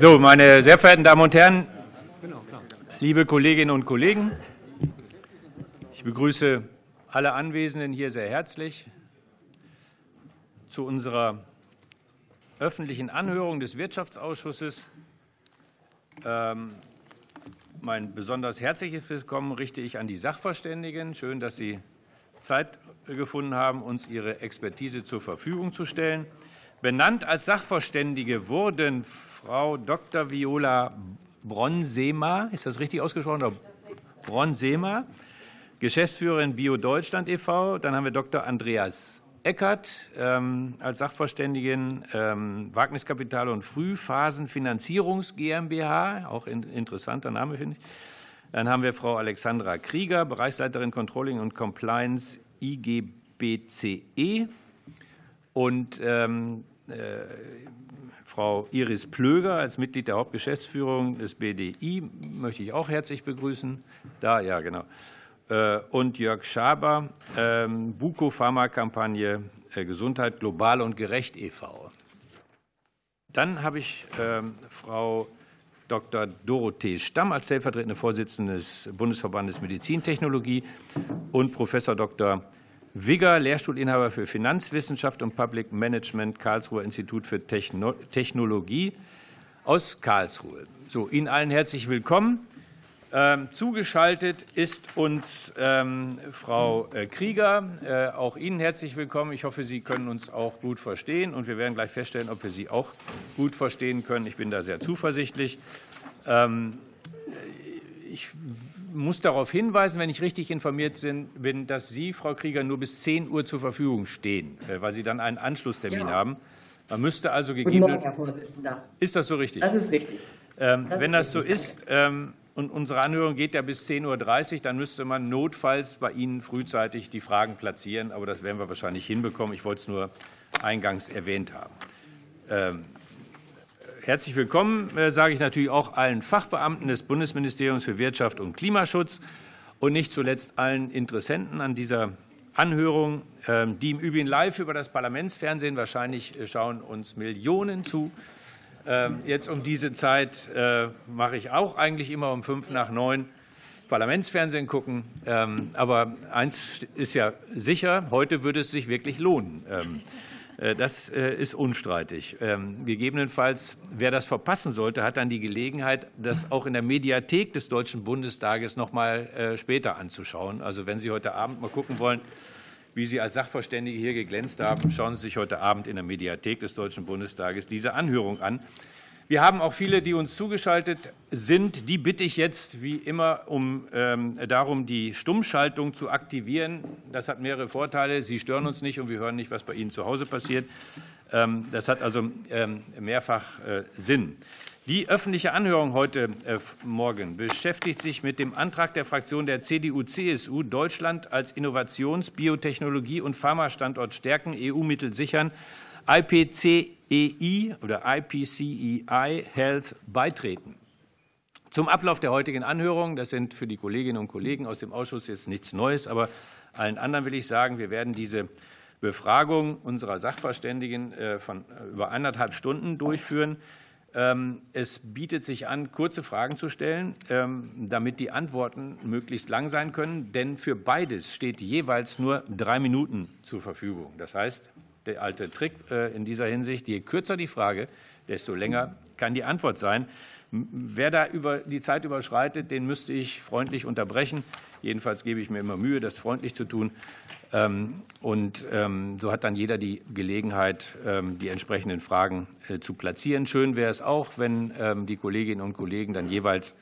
So, meine sehr verehrten Damen und Herren, liebe Kolleginnen und Kollegen, ich begrüße alle Anwesenden hier sehr herzlich zu unserer öffentlichen Anhörung des Wirtschaftsausschusses. Ähm, mein besonders herzliches Willkommen richte ich an die Sachverständigen. Schön, dass Sie Zeit gefunden haben, uns Ihre Expertise zur Verfügung zu stellen. Benannt als Sachverständige wurden Frau Dr. Viola Bronsema, ist das richtig ausgesprochen? Bronsema, Geschäftsführerin Bio Deutschland e.V. Dann haben wir Dr. Andreas Eckert ähm, als Sachverständigen ähm, Wagniskapital und Frühphasenfinanzierungs GmbH, auch ein interessanter Name, finde ich. Dann haben wir Frau Alexandra Krieger, Bereichsleiterin Controlling und Compliance IGBCE. Und ähm, äh, Frau Iris Plöger als Mitglied der Hauptgeschäftsführung des BDI möchte ich auch herzlich begrüßen. Da, ja, genau. Äh, und Jörg Schaber, ähm, Buko Pharmakampagne äh, Gesundheit global und gerecht e.V. Dann habe ich ähm, Frau Dr. Dorothee Stamm als stellvertretende Vorsitzende des Bundesverbandes Medizintechnologie und Professor Dr. Wigger, Lehrstuhlinhaber für Finanzwissenschaft und Public Management, Karlsruher Institut für Technologie aus Karlsruhe. So, Ihnen allen herzlich willkommen. Ähm, zugeschaltet ist uns ähm, Frau äh, Krieger. Äh, auch Ihnen herzlich willkommen. Ich hoffe, Sie können uns auch gut verstehen, und wir werden gleich feststellen, ob wir Sie auch gut verstehen können. Ich bin da sehr zuversichtlich. Ähm, ich muss darauf hinweisen, wenn ich richtig informiert bin, dass Sie, Frau Krieger, nur bis 10 Uhr zur Verfügung stehen, äh, weil Sie dann einen Anschlusstermin ja. haben. Man müsste also gegebenenfalls. Vorsitzender. Ist das so richtig? Das ist richtig. Ähm, das wenn ist das so ist, ähm, und unsere Anhörung geht ja bis 10.30 Uhr, dann müsste man notfalls bei Ihnen frühzeitig die Fragen platzieren. Aber das werden wir wahrscheinlich hinbekommen. Ich wollte es nur eingangs erwähnt haben. Ähm, Herzlich willkommen äh, sage ich natürlich auch allen Fachbeamten des Bundesministeriums für Wirtschaft und Klimaschutz und nicht zuletzt allen Interessenten an dieser Anhörung, ähm, die im Übrigen live über das Parlamentsfernsehen wahrscheinlich äh, schauen uns Millionen zu. Ähm, jetzt um diese Zeit äh, mache ich auch eigentlich immer um fünf nach neun Parlamentsfernsehen gucken. Ähm, aber eins ist ja sicher, heute würde es sich wirklich lohnen. Äh, das äh, ist unstreitig. Ähm, gegebenenfalls, wer das verpassen sollte, hat dann die Gelegenheit, das auch in der Mediathek des Deutschen Bundestages noch mal äh, später anzuschauen. Also wenn Sie heute Abend mal gucken wollen, wie Sie als Sachverständige hier geglänzt haben, schauen Sie sich heute Abend in der Mediathek des Deutschen Bundestages diese Anhörung an. Wir haben auch viele, die uns zugeschaltet sind. Die bitte ich jetzt wie immer um, ähm, darum, die Stummschaltung zu aktivieren. Das hat mehrere Vorteile. Sie stören uns nicht und wir hören nicht, was bei Ihnen zu Hause passiert. Ähm, das hat also ähm, mehrfach äh, Sinn. Die öffentliche Anhörung heute äh, Morgen beschäftigt sich mit dem Antrag der Fraktion der CDU-CSU, Deutschland als Innovations-, Biotechnologie- und Pharmastandort stärken, EU-Mittel sichern, IPCEI oder IPCEI Health beitreten. Zum Ablauf der heutigen Anhörung, das sind für die Kolleginnen und Kollegen aus dem Ausschuss jetzt nichts Neues, aber allen anderen will ich sagen, wir werden diese Befragung unserer Sachverständigen äh, von äh, über anderthalb Stunden durchführen. Ähm, es bietet sich an, kurze Fragen zu stellen, ähm, damit die Antworten möglichst lang sein können. Denn für beides steht jeweils nur drei Minuten zur Verfügung. Das heißt, der alte Trick äh, in dieser Hinsicht. Je kürzer die Frage, desto länger kann die Antwort sein. Wer da über die Zeit überschreitet, den müsste ich freundlich unterbrechen. Jedenfalls gebe ich mir immer Mühe, das freundlich zu tun. Ähm, und ähm, so hat dann jeder die Gelegenheit, ähm, die entsprechenden Fragen äh, zu platzieren. Schön wäre es auch, wenn die Kolleginnen und Kollegen dann jeweils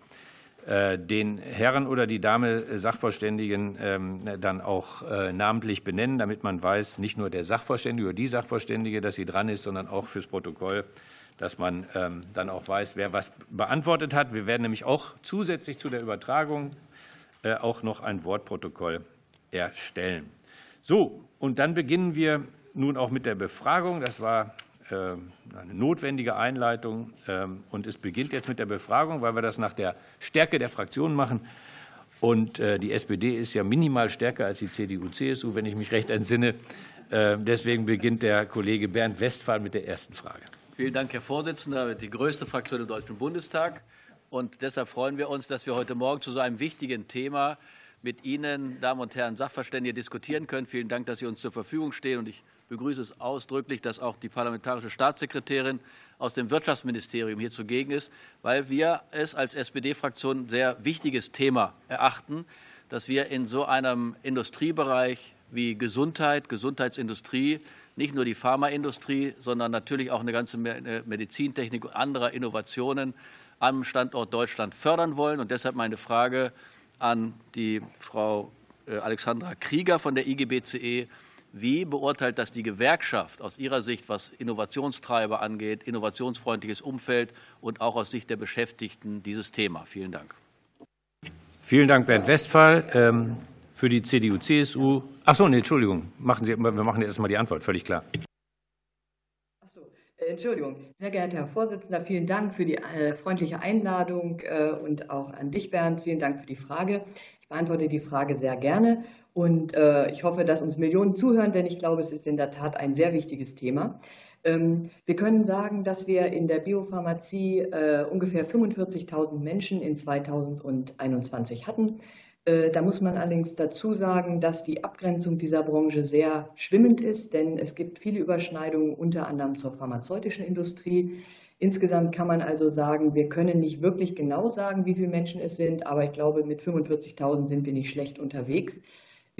den Herrn oder die Dame äh, Sachverständigen ähm, dann auch äh, namentlich benennen, damit man weiß, nicht nur der Sachverständige oder die Sachverständige, dass sie dran ist, sondern auch fürs Protokoll, dass man ähm, dann auch weiß, wer was beantwortet hat. Wir werden nämlich auch zusätzlich zu der Übertragung auch noch ein Wortprotokoll erstellen. So, und dann beginnen wir nun auch mit der Befragung. Das war eine notwendige Einleitung. Ähm, und es beginnt jetzt mit der Befragung, weil wir das nach der Stärke der Fraktionen machen. Und äh, die SPD ist ja minimal stärker als die CDU-CSU, wenn ich mich recht entsinne. Ähm, deswegen beginnt der Kollege Bernd Westphal mit der ersten Frage. Vielen Dank, Herr Vorsitzender. Die größte Fraktion im Deutschen Bundestag. Und deshalb freuen wir uns, dass wir heute Morgen zu so einem wichtigen Thema mit Ihnen, Damen und Herren Sachverständige, diskutieren können. Vielen Dank, dass Sie uns zur Verfügung stehen. Und ich begrüße es ausdrücklich, dass auch die parlamentarische Staatssekretärin aus dem Wirtschaftsministerium hier zugegen ist, weil wir es als SPD-Fraktion ein sehr wichtiges Thema erachten, dass wir in so einem Industriebereich wie Gesundheit, Gesundheitsindustrie, nicht nur die Pharmaindustrie, sondern natürlich auch eine ganze Medizintechnik und andere Innovationen am Standort Deutschland fördern wollen. Und deshalb meine Frage an die Frau äh, Alexandra Krieger von der IGBCE. Wie beurteilt das die Gewerkschaft aus Ihrer Sicht, was Innovationstreiber angeht, innovationsfreundliches Umfeld und auch aus Sicht der Beschäftigten dieses Thema? Vielen Dank. Vielen Dank, Bernd Westphal. Ähm, für die CDU, CSU. Ach so, nee, Entschuldigung. Machen Sie, wir machen jetzt erstmal die Antwort, völlig klar. Äh, Entschuldigung, sehr geehrter Herr Vorsitzender, vielen Dank für die äh, freundliche Einladung äh, und auch an dich, Bernd, vielen Dank für die Frage. Ich beantworte die Frage sehr gerne und ich hoffe, dass uns Millionen zuhören, denn ich glaube, es ist in der Tat ein sehr wichtiges Thema. Ähm, wir können sagen, dass wir in der Biopharmazie ungefähr 45.000 Menschen in 2021 hatten. Äh, da muss man allerdings dazu sagen, dass die Abgrenzung dieser Branche sehr schwimmend ist, denn es gibt viele Überschneidungen, unter anderem zur pharmazeutischen Industrie. Insgesamt kann man also sagen, wir können nicht wirklich genau sagen, wie viele Menschen es sind, aber ich glaube, mit 45.000 sind wir nicht schlecht unterwegs.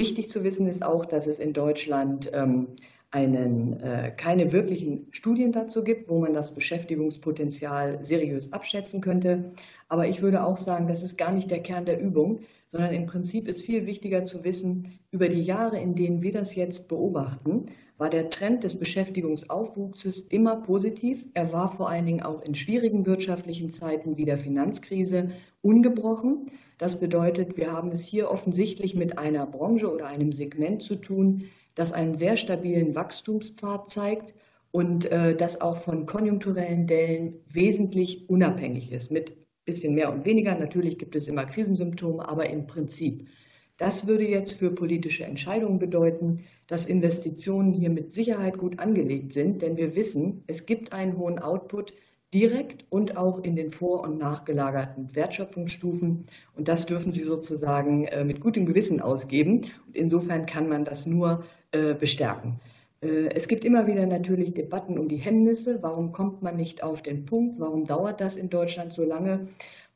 Wichtig zu wissen ist auch, dass es in Deutschland ähm, einen, äh, keine wirklichen Studien dazu gibt, wo man das Beschäftigungspotenzial seriös abschätzen könnte. Aber ich würde auch sagen, das ist gar nicht der Kern der Übung, sondern im Prinzip ist viel wichtiger zu wissen, über die Jahre, in denen wir das jetzt beobachten, war der Trend des Beschäftigungsaufwuchses immer positiv. Er war vor allen Dingen auch in schwierigen wirtschaftlichen Zeiten wie der Finanzkrise ungebrochen. Das bedeutet, wir haben es hier offensichtlich mit einer Branche oder einem Segment zu tun, das einen sehr stabilen Wachstumspfad zeigt und äh, das auch von konjunkturellen Dellen wesentlich unabhängig ist, mit bisschen mehr und weniger. Natürlich gibt es immer Krisensymptome, aber im Prinzip. Das würde jetzt für politische Entscheidungen bedeuten, dass Investitionen hier mit Sicherheit gut angelegt sind, denn wir wissen, es gibt einen hohen Output direkt und auch in den vor- und nachgelagerten Wertschöpfungsstufen. Und das dürfen Sie sozusagen äh, mit gutem Gewissen ausgeben. Und insofern kann man das nur äh, bestärken. Äh, es gibt immer wieder natürlich Debatten um die Hemmnisse. Warum kommt man nicht auf den Punkt? Warum dauert das in Deutschland so lange?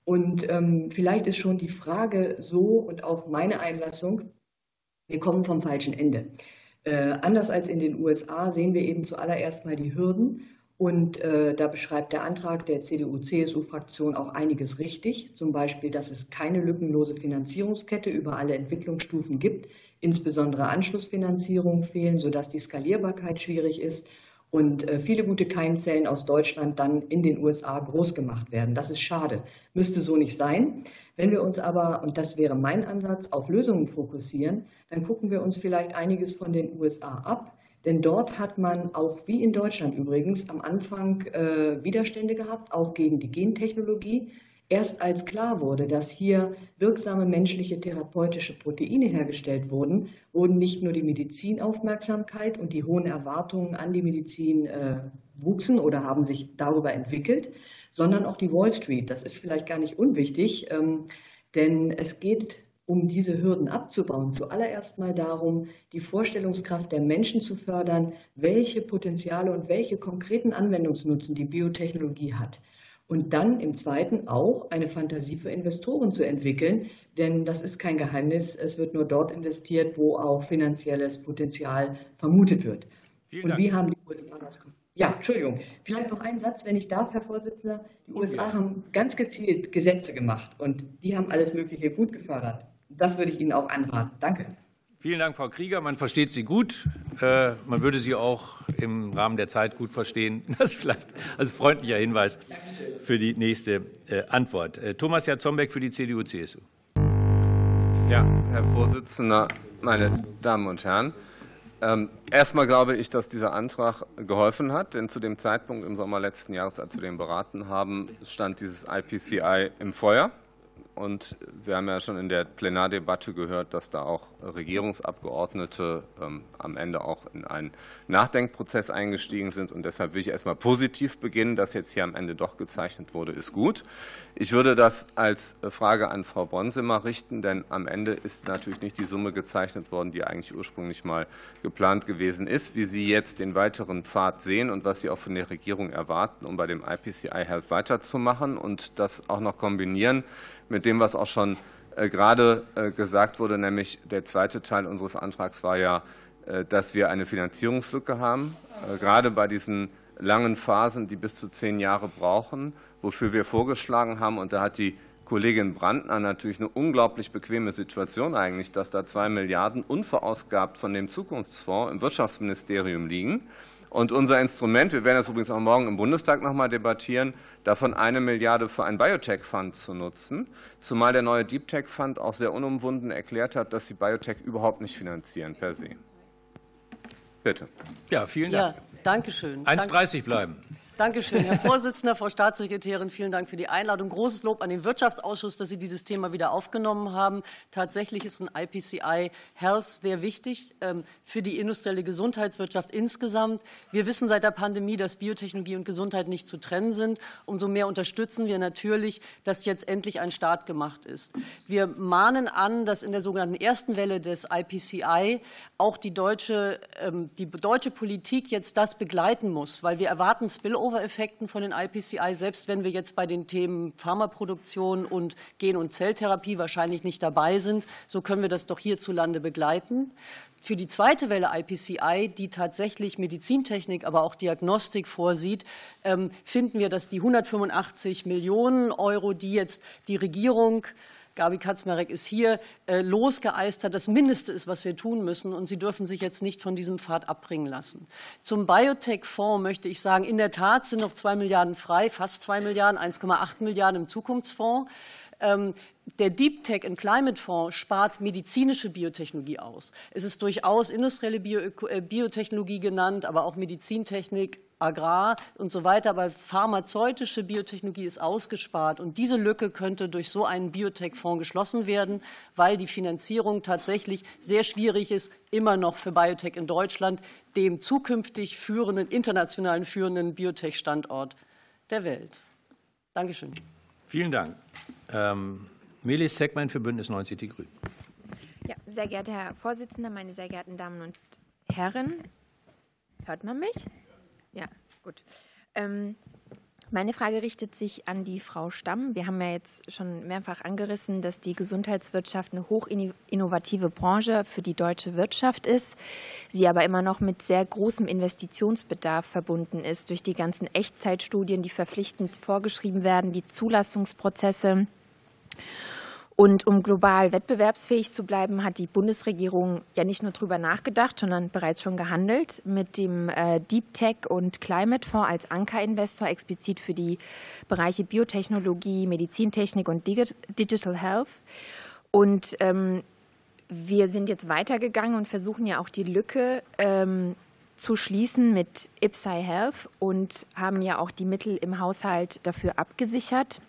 Und ähm, vielleicht ist schon die Frage so und auch meine Einlassung, wir kommen vom falschen Ende. Anders als in den USA sehen wir eben zuallererst mal die Hürden. Und äh, da beschreibt der Antrag der CDU-CSU-Fraktion auch einiges richtig. Zum Beispiel, dass es keine lückenlose Finanzierungskette über alle Entwicklungsstufen gibt, insbesondere Anschlussfinanzierungen fehlen, sodass die Skalierbarkeit schwierig ist und äh, viele gute Keimzellen aus Deutschland dann in den USA groß gemacht werden. Das ist schade, müsste so nicht sein. Wenn wir uns aber, und das wäre mein Ansatz, auf Lösungen fokussieren, dann gucken wir uns vielleicht einiges von den USA ab. Denn dort hat man auch wie in Deutschland übrigens am Anfang äh, Widerstände gehabt, auch gegen die Gentechnologie. Erst als klar wurde, dass hier wirksame menschliche therapeutische Proteine hergestellt wurden, wurden nicht nur die Medizinaufmerksamkeit und die hohen Erwartungen an die Medizin äh, wuchsen oder haben sich darüber entwickelt, sondern auch die Wall Street. Das ist vielleicht gar nicht unwichtig, ähm, denn es geht um diese Hürden abzubauen, zuallererst mal darum, die Vorstellungskraft der Menschen zu fördern, welche Potenziale und welche konkreten Anwendungsnutzen die Biotechnologie hat. Und dann im zweiten auch eine Fantasie für Investoren zu entwickeln, denn das ist kein Geheimnis. Es wird nur dort investiert, wo auch finanzielles Potenzial vermutet wird. Vielen Und Dank. wie haben die USA das gemacht? Ja, Entschuldigung. Vielleicht noch ein Satz, wenn ich darf, Herr Vorsitzender. Die USA haben ganz gezielt Gesetze gemacht und die haben alles Mögliche gut gefördert. Das würde ich Ihnen auch anraten. Danke. Vielen Dank, Frau Krieger. Man versteht Sie gut. Äh, man würde Sie auch im Rahmen der Zeit gut verstehen. Das ist vielleicht als freundlicher Hinweis für die nächste äh, Antwort. Äh, Thomas Jatzombeck für die CDU-CSU. Ja, Herr Vorsitzender, meine Damen und Herren. Ähm, erstmal glaube ich, dass dieser Antrag geholfen hat, denn zu dem Zeitpunkt im Sommer letzten Jahres, als wir den beraten haben, stand dieses IPCI im Feuer. Und wir haben ja schon in der Plenardebatte gehört, dass da auch Regierungsabgeordnete ähm, am Ende auch in einen Nachdenkprozess eingestiegen sind. Und deshalb will ich erst mal positiv beginnen. Dass jetzt hier am Ende doch gezeichnet wurde, ist gut. Ich würde das als Frage an Frau Bonsemer richten, denn am Ende ist natürlich nicht die Summe gezeichnet worden, die eigentlich ursprünglich mal geplant gewesen ist. Wie Sie jetzt den weiteren Pfad sehen und was Sie auch von der Regierung erwarten, um bei dem IPCI Health weiterzumachen und das auch noch kombinieren mit dem, was auch schon äh, gerade äh, gesagt wurde, nämlich der zweite Teil unseres Antrags war ja, äh, dass wir eine Finanzierungslücke haben, gerade bei diesen langen Phasen, die bis zu zehn Jahre brauchen, wofür wir vorgeschlagen haben. Und da hat die Kollegin Brandner natürlich eine unglaublich bequeme Situation eigentlich, dass da zwei Milliarden unverausgabt von dem Zukunftsfonds im Wirtschaftsministerium liegen. Und unser Instrument, wir werden das übrigens auch morgen im Bundestag noch mal debattieren, davon eine Milliarde für einen Biotech-Fund zu nutzen, zumal der neue Deep Tech-Fund auch sehr unumwunden erklärt hat, dass sie Biotech überhaupt nicht finanzieren per se. Bitte. Ja, vielen Dank. Ja, danke schön. 1,30 bleiben. Dankeschön, Herr Vorsitzender, Frau Staatssekretärin. Vielen Dank für die Einladung. Großes Lob an den Wirtschaftsausschuss, dass Sie dieses Thema wieder aufgenommen haben. Tatsächlich ist ein IPCI Health sehr wichtig ähm, für die industrielle Gesundheitswirtschaft insgesamt. Wir wissen seit der Pandemie, dass Biotechnologie und Gesundheit nicht zu trennen sind. Umso mehr unterstützen wir natürlich, dass jetzt endlich ein Start gemacht ist. Wir mahnen an, dass in der sogenannten ersten Welle des IPCI auch die deutsche, ähm, die deutsche Politik jetzt das begleiten muss, weil wir erwarten Spillover Spillover-Effekten von den IPCI, selbst wenn wir jetzt bei den Themen Pharmaproduktion und Gen- und Zelltherapie wahrscheinlich nicht dabei sind, so können wir das doch hierzulande begleiten. Für die zweite Welle IPCI, die tatsächlich Medizintechnik, aber auch Diagnostik vorsieht, ähm, finden wir, dass die 185 Millionen Euro, die jetzt die Regierung Gabi Kaczmarek ist hier, äh, losgeeist hat, das Mindeste ist, was wir tun müssen. Und Sie dürfen sich jetzt nicht von diesem Pfad abbringen lassen. Zum Biotech-Fonds möchte ich sagen, in der Tat sind noch zwei Milliarden frei, fast zwei Milliarden, 1,8 Milliarden im Zukunftsfonds. Ähm, der Deep Tech and Climate Fonds spart medizinische Biotechnologie aus. Es ist durchaus industrielle äh, Biotechnologie genannt, aber auch Medizintechnik, Agrar und so weiter, aber pharmazeutische Biotechnologie ist ausgespart. Und diese Lücke könnte durch so einen Biotech-Fonds geschlossen werden, weil die Finanzierung tatsächlich sehr schwierig ist, immer noch für Biotech in Deutschland, dem zukünftig führenden, internationalen führenden Biotech-Standort der Welt. Dankeschön. Vielen Dank. Ähm, Melis Segment für Bündnis 90 Die Grünen. Ja, sehr geehrter Herr Vorsitzender, meine sehr geehrten Damen und Herren, hört man mich? Ja, gut. Ähm, meine Frage richtet sich an die Frau Stamm. Wir haben ja jetzt schon mehrfach angerissen, dass die Gesundheitswirtschaft eine hochinnovative Branche für die deutsche Wirtschaft ist, sie aber immer noch mit sehr großem Investitionsbedarf verbunden ist durch die ganzen Echtzeitstudien, die verpflichtend vorgeschrieben werden, die Zulassungsprozesse. Und um global wettbewerbsfähig zu bleiben, hat die Bundesregierung ja nicht nur darüber nachgedacht, sondern bereits schon gehandelt mit dem äh, Deep Tech und Climate Fonds als Ankerinvestor explizit für die Bereiche Biotechnologie, Medizintechnik und Digital Health. Und ähm, wir sind jetzt weitergegangen und versuchen ja auch die Lücke ähm, zu schließen mit IPSI Health und haben ja auch die Mittel im Haushalt dafür abgesichert.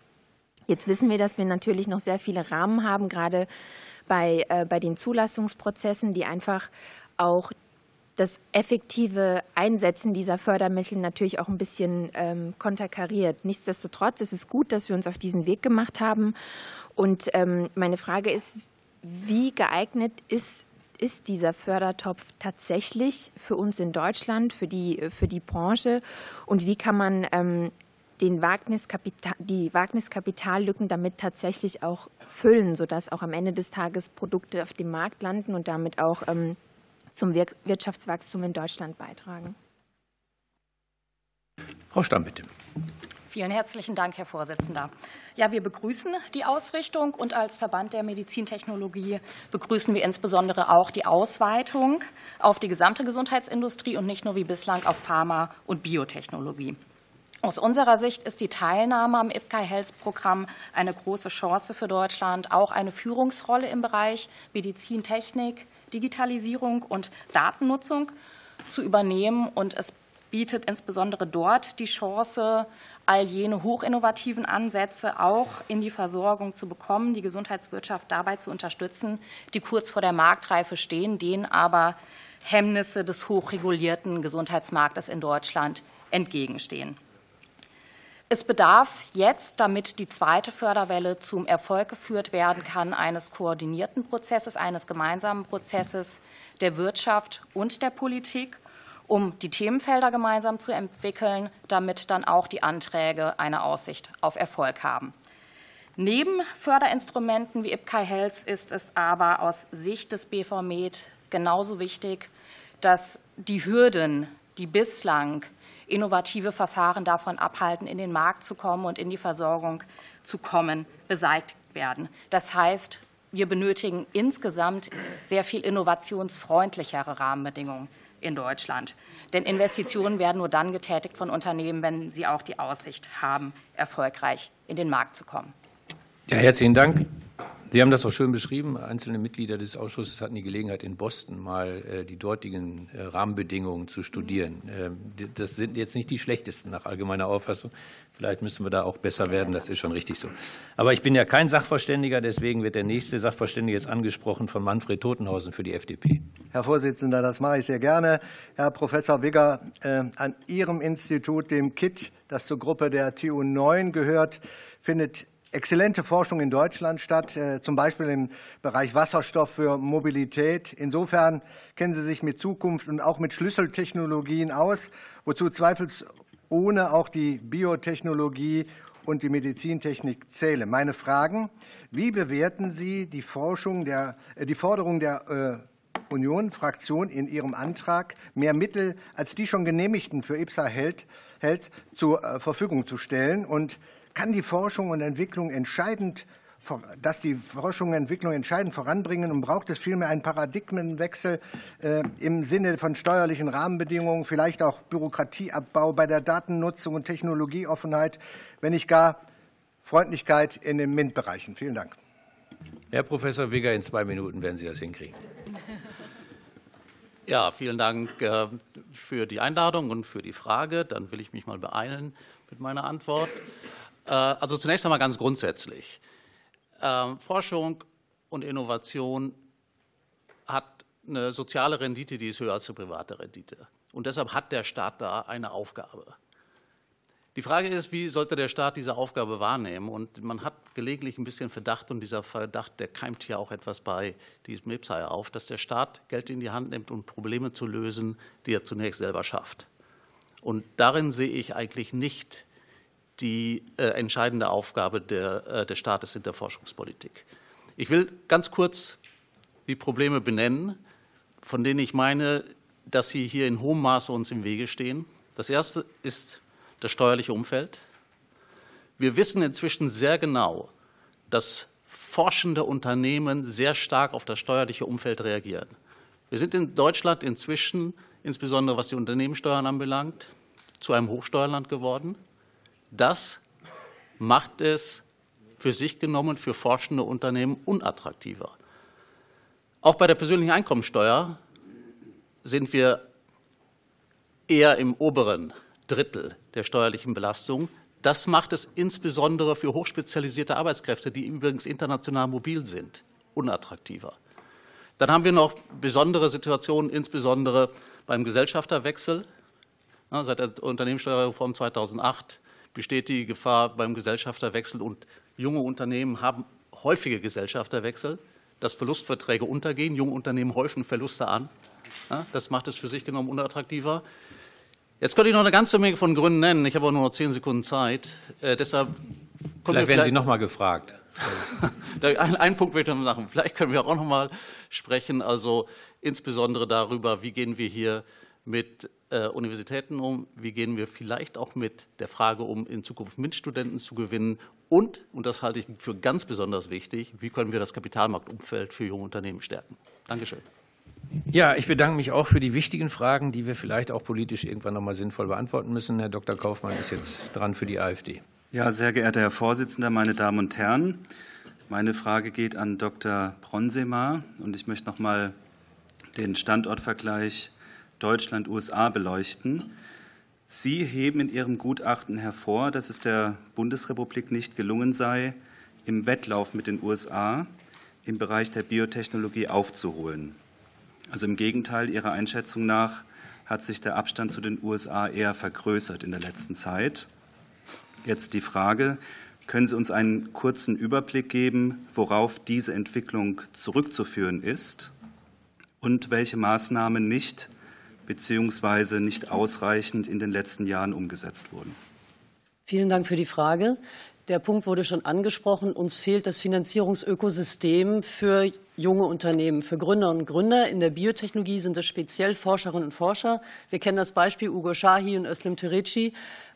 Jetzt wissen wir, dass wir natürlich noch sehr viele Rahmen haben, gerade bei, äh, bei den Zulassungsprozessen, die einfach auch das effektive Einsetzen dieser Fördermittel natürlich auch ein bisschen ähm, konterkariert. Nichtsdestotrotz ist es gut, dass wir uns auf diesen Weg gemacht haben. Und ähm, meine Frage ist, wie geeignet ist, ist dieser Fördertopf tatsächlich für uns in Deutschland, für die, für die Branche? Und wie kann man ähm, den Wagniskapital, die Wagniskapitallücken damit tatsächlich auch füllen, sodass auch am Ende des Tages Produkte auf dem Markt landen und damit auch ähm, zum Wirtschaftswachstum in Deutschland beitragen. Frau Stamm, bitte. Vielen herzlichen Dank, Herr Vorsitzender. Ja, wir begrüßen die Ausrichtung und als Verband der Medizintechnologie begrüßen wir insbesondere auch die Ausweitung auf die gesamte Gesundheitsindustrie und nicht nur wie bislang auf Pharma- und Biotechnologie. Aus unserer Sicht ist die Teilnahme am IPCA Health Programm eine große Chance für Deutschland, auch eine Führungsrolle im Bereich Medizintechnik, Digitalisierung und Datennutzung zu übernehmen. Und es bietet insbesondere dort die Chance, all jene hochinnovativen Ansätze auch in die Versorgung zu bekommen, die Gesundheitswirtschaft dabei zu unterstützen, die kurz vor der Marktreife stehen, denen aber Hemmnisse des hochregulierten Gesundheitsmarktes in Deutschland entgegenstehen. Es bedarf jetzt, damit die zweite Förderwelle zum Erfolg geführt werden kann, eines koordinierten Prozesses, eines gemeinsamen Prozesses der Wirtschaft und der Politik, um die Themenfelder gemeinsam zu entwickeln, damit dann auch die Anträge eine Aussicht auf Erfolg haben. Neben Förderinstrumenten wie IPCAI Health ist es aber aus Sicht des BVMed genauso wichtig, dass die Hürden, die bislang innovative Verfahren davon abhalten, in den Markt zu kommen und in die Versorgung zu kommen, beseitigt werden. Das heißt, wir benötigen insgesamt sehr viel innovationsfreundlichere Rahmenbedingungen in Deutschland. Denn Investitionen werden nur dann getätigt von Unternehmen, wenn sie auch die Aussicht haben, erfolgreich in den Markt zu kommen. Ja, herzlichen Dank. Sie haben das auch schön beschrieben. Einzelne Mitglieder des Ausschusses hatten die Gelegenheit, in Boston mal äh, die dortigen äh, Rahmenbedingungen zu studieren. Ähm, das sind jetzt nicht die schlechtesten nach allgemeiner Auffassung. Vielleicht müssen wir da auch besser werden. Das ist schon richtig so. Aber ich bin ja kein Sachverständiger. Deswegen wird der nächste Sachverständige jetzt angesprochen von Manfred Totenhausen für die FDP. Herr Vorsitzender, das mache ich sehr gerne. Herr Professor Wigger, äh, an Ihrem Institut, dem KIT, das zur Gruppe der TU 9 gehört, findet exzellente Forschung in Deutschland statt, äh, zum Beispiel im Bereich Wasserstoff für Mobilität. Insofern kennen Sie sich mit Zukunft und auch mit Schlüsseltechnologien aus, wozu zweifelsohne auch die Biotechnologie und die Medizintechnik zählen. Meine Fragen, wie bewerten Sie die, Forschung der, äh, die Forderung der äh, Union-Fraktion in ihrem Antrag, mehr Mittel als die schon genehmigten für IPSA Health zur Verfügung zu stellen? Und kann die Forschung und Entwicklung entscheidend dass die Forschung und Entwicklung entscheidend voranbringen und braucht es vielmehr einen Paradigmenwechsel äh, im Sinne von steuerlichen Rahmenbedingungen, vielleicht auch Bürokratieabbau bei der Datennutzung und Technologieoffenheit, wenn nicht gar Freundlichkeit in den MINT-Bereichen. Vielen Dank. Herr Professor Wigger, in zwei Minuten werden Sie das hinkriegen. Ja, vielen Dank äh, für die Einladung und für die Frage. Dann will ich mich mal beeilen mit meiner Antwort. Äh, also zunächst einmal ganz grundsätzlich. Ähm, Forschung und Innovation hat eine soziale Rendite, die ist höher als eine private Rendite. Und deshalb hat der Staat da eine Aufgabe. Die Frage ist, wie sollte der Staat diese Aufgabe wahrnehmen? Und man hat gelegentlich ein bisschen Verdacht, und dieser Verdacht, der keimt hier auch etwas bei diesem IPSAI auf, dass der Staat Geld in die Hand nimmt, um Probleme zu lösen, die er zunächst selber schafft. Und darin sehe ich eigentlich nicht die äh, entscheidende Aufgabe äh, des Staates in der Forschungspolitik. Ich will ganz kurz die Probleme benennen, von denen ich meine, dass sie hier in hohem Maße uns im Wege stehen. Das erste ist das steuerliche Umfeld. Wir wissen inzwischen sehr genau, dass forschende Unternehmen sehr stark auf das steuerliche Umfeld reagieren. Wir sind in Deutschland inzwischen, insbesondere was die Unternehmenssteuern anbelangt, zu einem Hochsteuerland geworden. Das macht es für sich genommen für forschende Unternehmen unattraktiver. Auch bei der persönlichen Einkommensteuer sind wir eher im oberen Drittel der steuerlichen Belastung. Das macht es insbesondere für hochspezialisierte Arbeitskräfte, die übrigens international mobil sind, unattraktiver. Dann haben wir noch besondere Situationen, insbesondere beim Gesellschafterwechsel. Seit der Unternehmenssteuerreform 2008 besteht die Gefahr beim Gesellschafterwechsel und junge Unternehmen haben häufige Gesellschafterwechsel, dass Verlustverträge untergehen. Junge Unternehmen häufen Verluste an. Das macht es für sich genommen unattraktiver. Jetzt könnte ich noch eine ganze Menge von Gründen nennen. Ich habe auch nur noch zehn Sekunden Zeit. Äh, deshalb vielleicht werden Sie noch mal gefragt. Einen Punkt möchte ich noch machen. Vielleicht können wir auch noch mal sprechen. Also insbesondere darüber, wie gehen wir hier mit Universitäten um? Wie gehen wir vielleicht auch mit der Frage um, in Zukunft MINT-Studenten zu gewinnen? Und, und das halte ich für ganz besonders wichtig, wie können wir das Kapitalmarktumfeld für junge Unternehmen stärken? Dankeschön. Ja, ich bedanke mich auch für die wichtigen Fragen, die wir vielleicht auch politisch irgendwann noch mal sinnvoll beantworten müssen. Herr Dr. Kaufmann ist jetzt dran für die AfD. Ja, sehr geehrter Herr Vorsitzender, meine Damen und Herren, meine Frage geht an Dr. Bronsema und ich möchte noch mal den Standortvergleich Deutschland, USA beleuchten. Sie heben in Ihrem Gutachten hervor, dass es der Bundesrepublik nicht gelungen sei, im Wettlauf mit den USA im Bereich der Biotechnologie aufzuholen. Also im Gegenteil, Ihrer Einschätzung nach hat sich der Abstand zu den USA eher vergrößert in der letzten Zeit. Jetzt die Frage, können Sie uns einen kurzen Überblick geben, worauf diese Entwicklung zurückzuführen ist und welche Maßnahmen nicht bzw. nicht ausreichend in den letzten Jahren umgesetzt wurden? Vielen Dank für die Frage. Der Punkt wurde schon angesprochen. Uns fehlt das Finanzierungsökosystem für junge Unternehmen, für Gründerinnen und Gründer. In der Biotechnologie sind es speziell Forscherinnen und Forscher. Wir kennen das Beispiel Ugo Shahi und Özlem Terici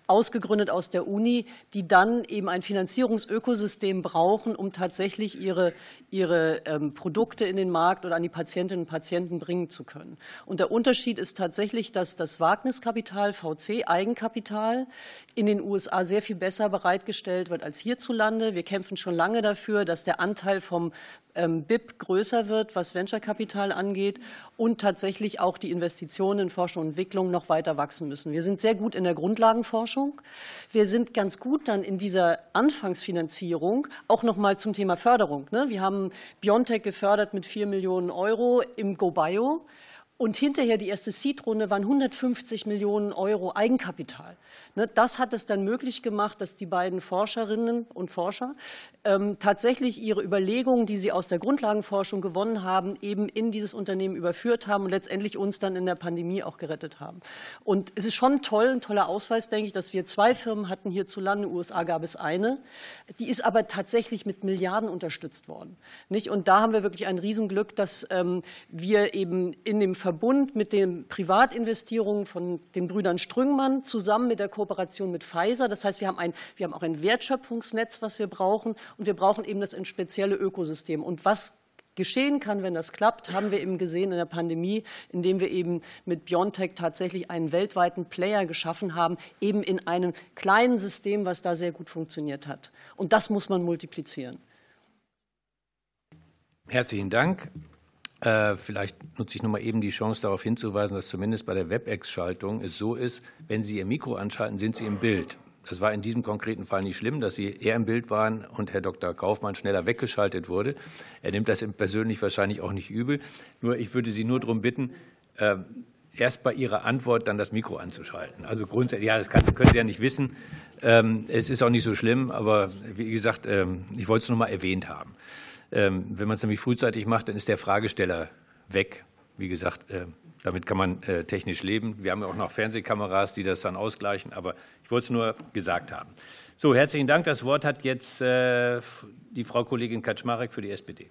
ausgegründet aus der Uni, die dann eben ein Finanzierungsökosystem brauchen, um tatsächlich ihre, ihre ähm, Produkte in den Markt oder an die Patientinnen und Patienten bringen zu können. Und der Unterschied ist tatsächlich, dass das Wagniskapital, VC, Eigenkapital in den USA sehr viel besser bereitgestellt wird als hierzulande. Wir kämpfen schon lange dafür, dass der Anteil vom ähm, BIP größer wird, was Venture-Kapital angeht und tatsächlich auch die Investitionen in Forschung und Entwicklung noch weiter wachsen müssen. Wir sind sehr gut in der Grundlagenforschung. Wir sind ganz gut dann in dieser Anfangsfinanzierung auch noch mal zum Thema Förderung. Ne? Wir haben Biontech gefördert mit vier Millionen Euro im GoBio. Und hinterher die erste Seed-Runde waren 150 Millionen Euro Eigenkapital. Ne, das hat es dann möglich gemacht, dass die beiden Forscherinnen und Forscher ähm, tatsächlich ihre Überlegungen, die sie aus der Grundlagenforschung gewonnen haben, eben in dieses Unternehmen überführt haben und letztendlich uns dann in der Pandemie auch gerettet haben. Und es ist schon toll, ein toller Ausweis, denke ich, dass wir zwei Firmen hatten hierzulande. In den USA gab es eine. Die ist aber tatsächlich mit Milliarden unterstützt worden. Und da haben wir wirklich ein Riesenglück, dass ähm, wir eben in dem Verbund mit den Privatinvestierungen von den Brüdern Strüngmann zusammen mit der Kooperation mit Pfizer. Das heißt, wir haben, ein, wir haben auch ein Wertschöpfungsnetz, was wir brauchen, und wir brauchen eben das spezielle Ökosystem. Und was geschehen kann, wenn das klappt, haben wir eben gesehen in der Pandemie, indem wir eben mit BioNTech tatsächlich einen weltweiten Player geschaffen haben, eben in einem kleinen System, was da sehr gut funktioniert hat. Und das muss man multiplizieren. Herzlichen Dank. Äh, vielleicht nutze ich noch mal eben die Chance, darauf hinzuweisen, dass zumindest bei der WebEx-Schaltung es so ist, wenn Sie Ihr Mikro anschalten, sind Sie im Bild. Das war in diesem konkreten Fall nicht schlimm, dass Sie eher im Bild waren und Herr Dr. Kaufmann schneller weggeschaltet wurde. Er nimmt das persönlich wahrscheinlich auch nicht übel. Nur ich würde Sie nur darum bitten, äh, erst bei Ihrer Antwort dann das Mikro anzuschalten. Also grundsätzlich, ja, das können Sie ja nicht wissen. Ähm, es ist auch nicht so schlimm, aber wie gesagt, ähm, ich wollte es nur mal erwähnt haben. Ähm, wenn man es nämlich frühzeitig macht, dann ist der Fragesteller weg. Wie gesagt, äh, damit kann man äh, technisch leben. Wir haben ja auch noch Fernsehkameras, die das dann ausgleichen, aber ich wollte es nur gesagt haben. So, herzlichen Dank. Das Wort hat jetzt äh, die Frau Kollegin Kaczmarek für die SPD.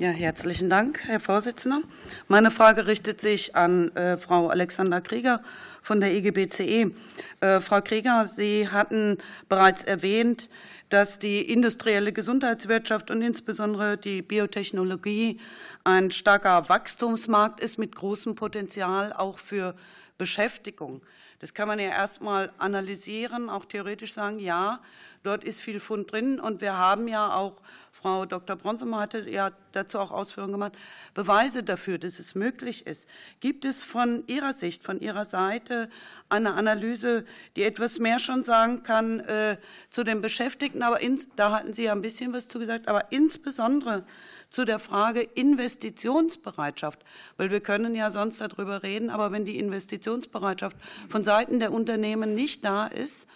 Ja, herzlichen Dank, Herr Vorsitzender. Meine Frage richtet sich an äh, Frau Alexander Krieger von der EGBCE. Äh, Frau Krieger, Sie hatten bereits erwähnt, dass die industrielle Gesundheitswirtschaft und insbesondere die Biotechnologie ein starker Wachstumsmarkt ist mit großem Potenzial auch für Beschäftigung. Das kann man ja erstmal analysieren, auch theoretisch sagen, ja, dort ist viel Fund drin. Und wir haben ja auch, Frau Dr. Bronzemann hatte ja dazu auch Ausführungen gemacht, Beweise dafür, dass es möglich ist. Gibt es von Ihrer Sicht, von Ihrer Seite eine Analyse, die etwas mehr schon sagen kann äh, zu den Beschäftigten? Aber ins, da hatten Sie ja ein bisschen was zu gesagt, aber insbesondere zu der Frage Investitionsbereitschaft, weil wir können ja sonst darüber reden, aber wenn die Investitionsbereitschaft von Seiten der Unternehmen nicht da ist,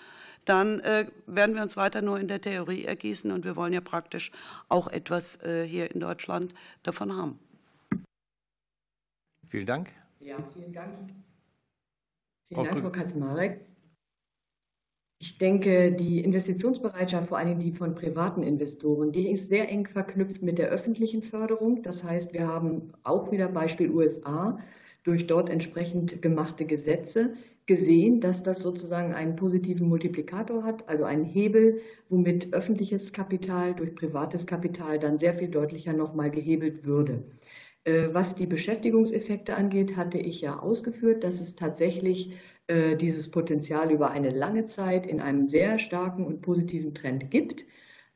dann äh, werden wir uns weiter nur in der Theorie ergießen und wir wollen ja praktisch auch etwas äh, hier in Deutschland davon haben. Vielen Dank. Ja, vielen Dank. Vielen Dank, Frau Kaczmarek. Ich denke, die Investitionsbereitschaft, vor allem die von privaten Investoren, die ist sehr eng verknüpft mit der öffentlichen Förderung. Das heißt, wir haben auch wieder Beispiel USA durch dort entsprechend gemachte Gesetze gesehen, dass das sozusagen einen positiven Multiplikator hat, also einen Hebel, womit öffentliches Kapital durch privates Kapital dann sehr viel deutlicher nochmal gehebelt würde. Äh, was die Beschäftigungseffekte angeht, hatte ich ja ausgeführt, dass es tatsächlich dieses Potenzial über eine lange Zeit in einem sehr starken und positiven Trend gibt.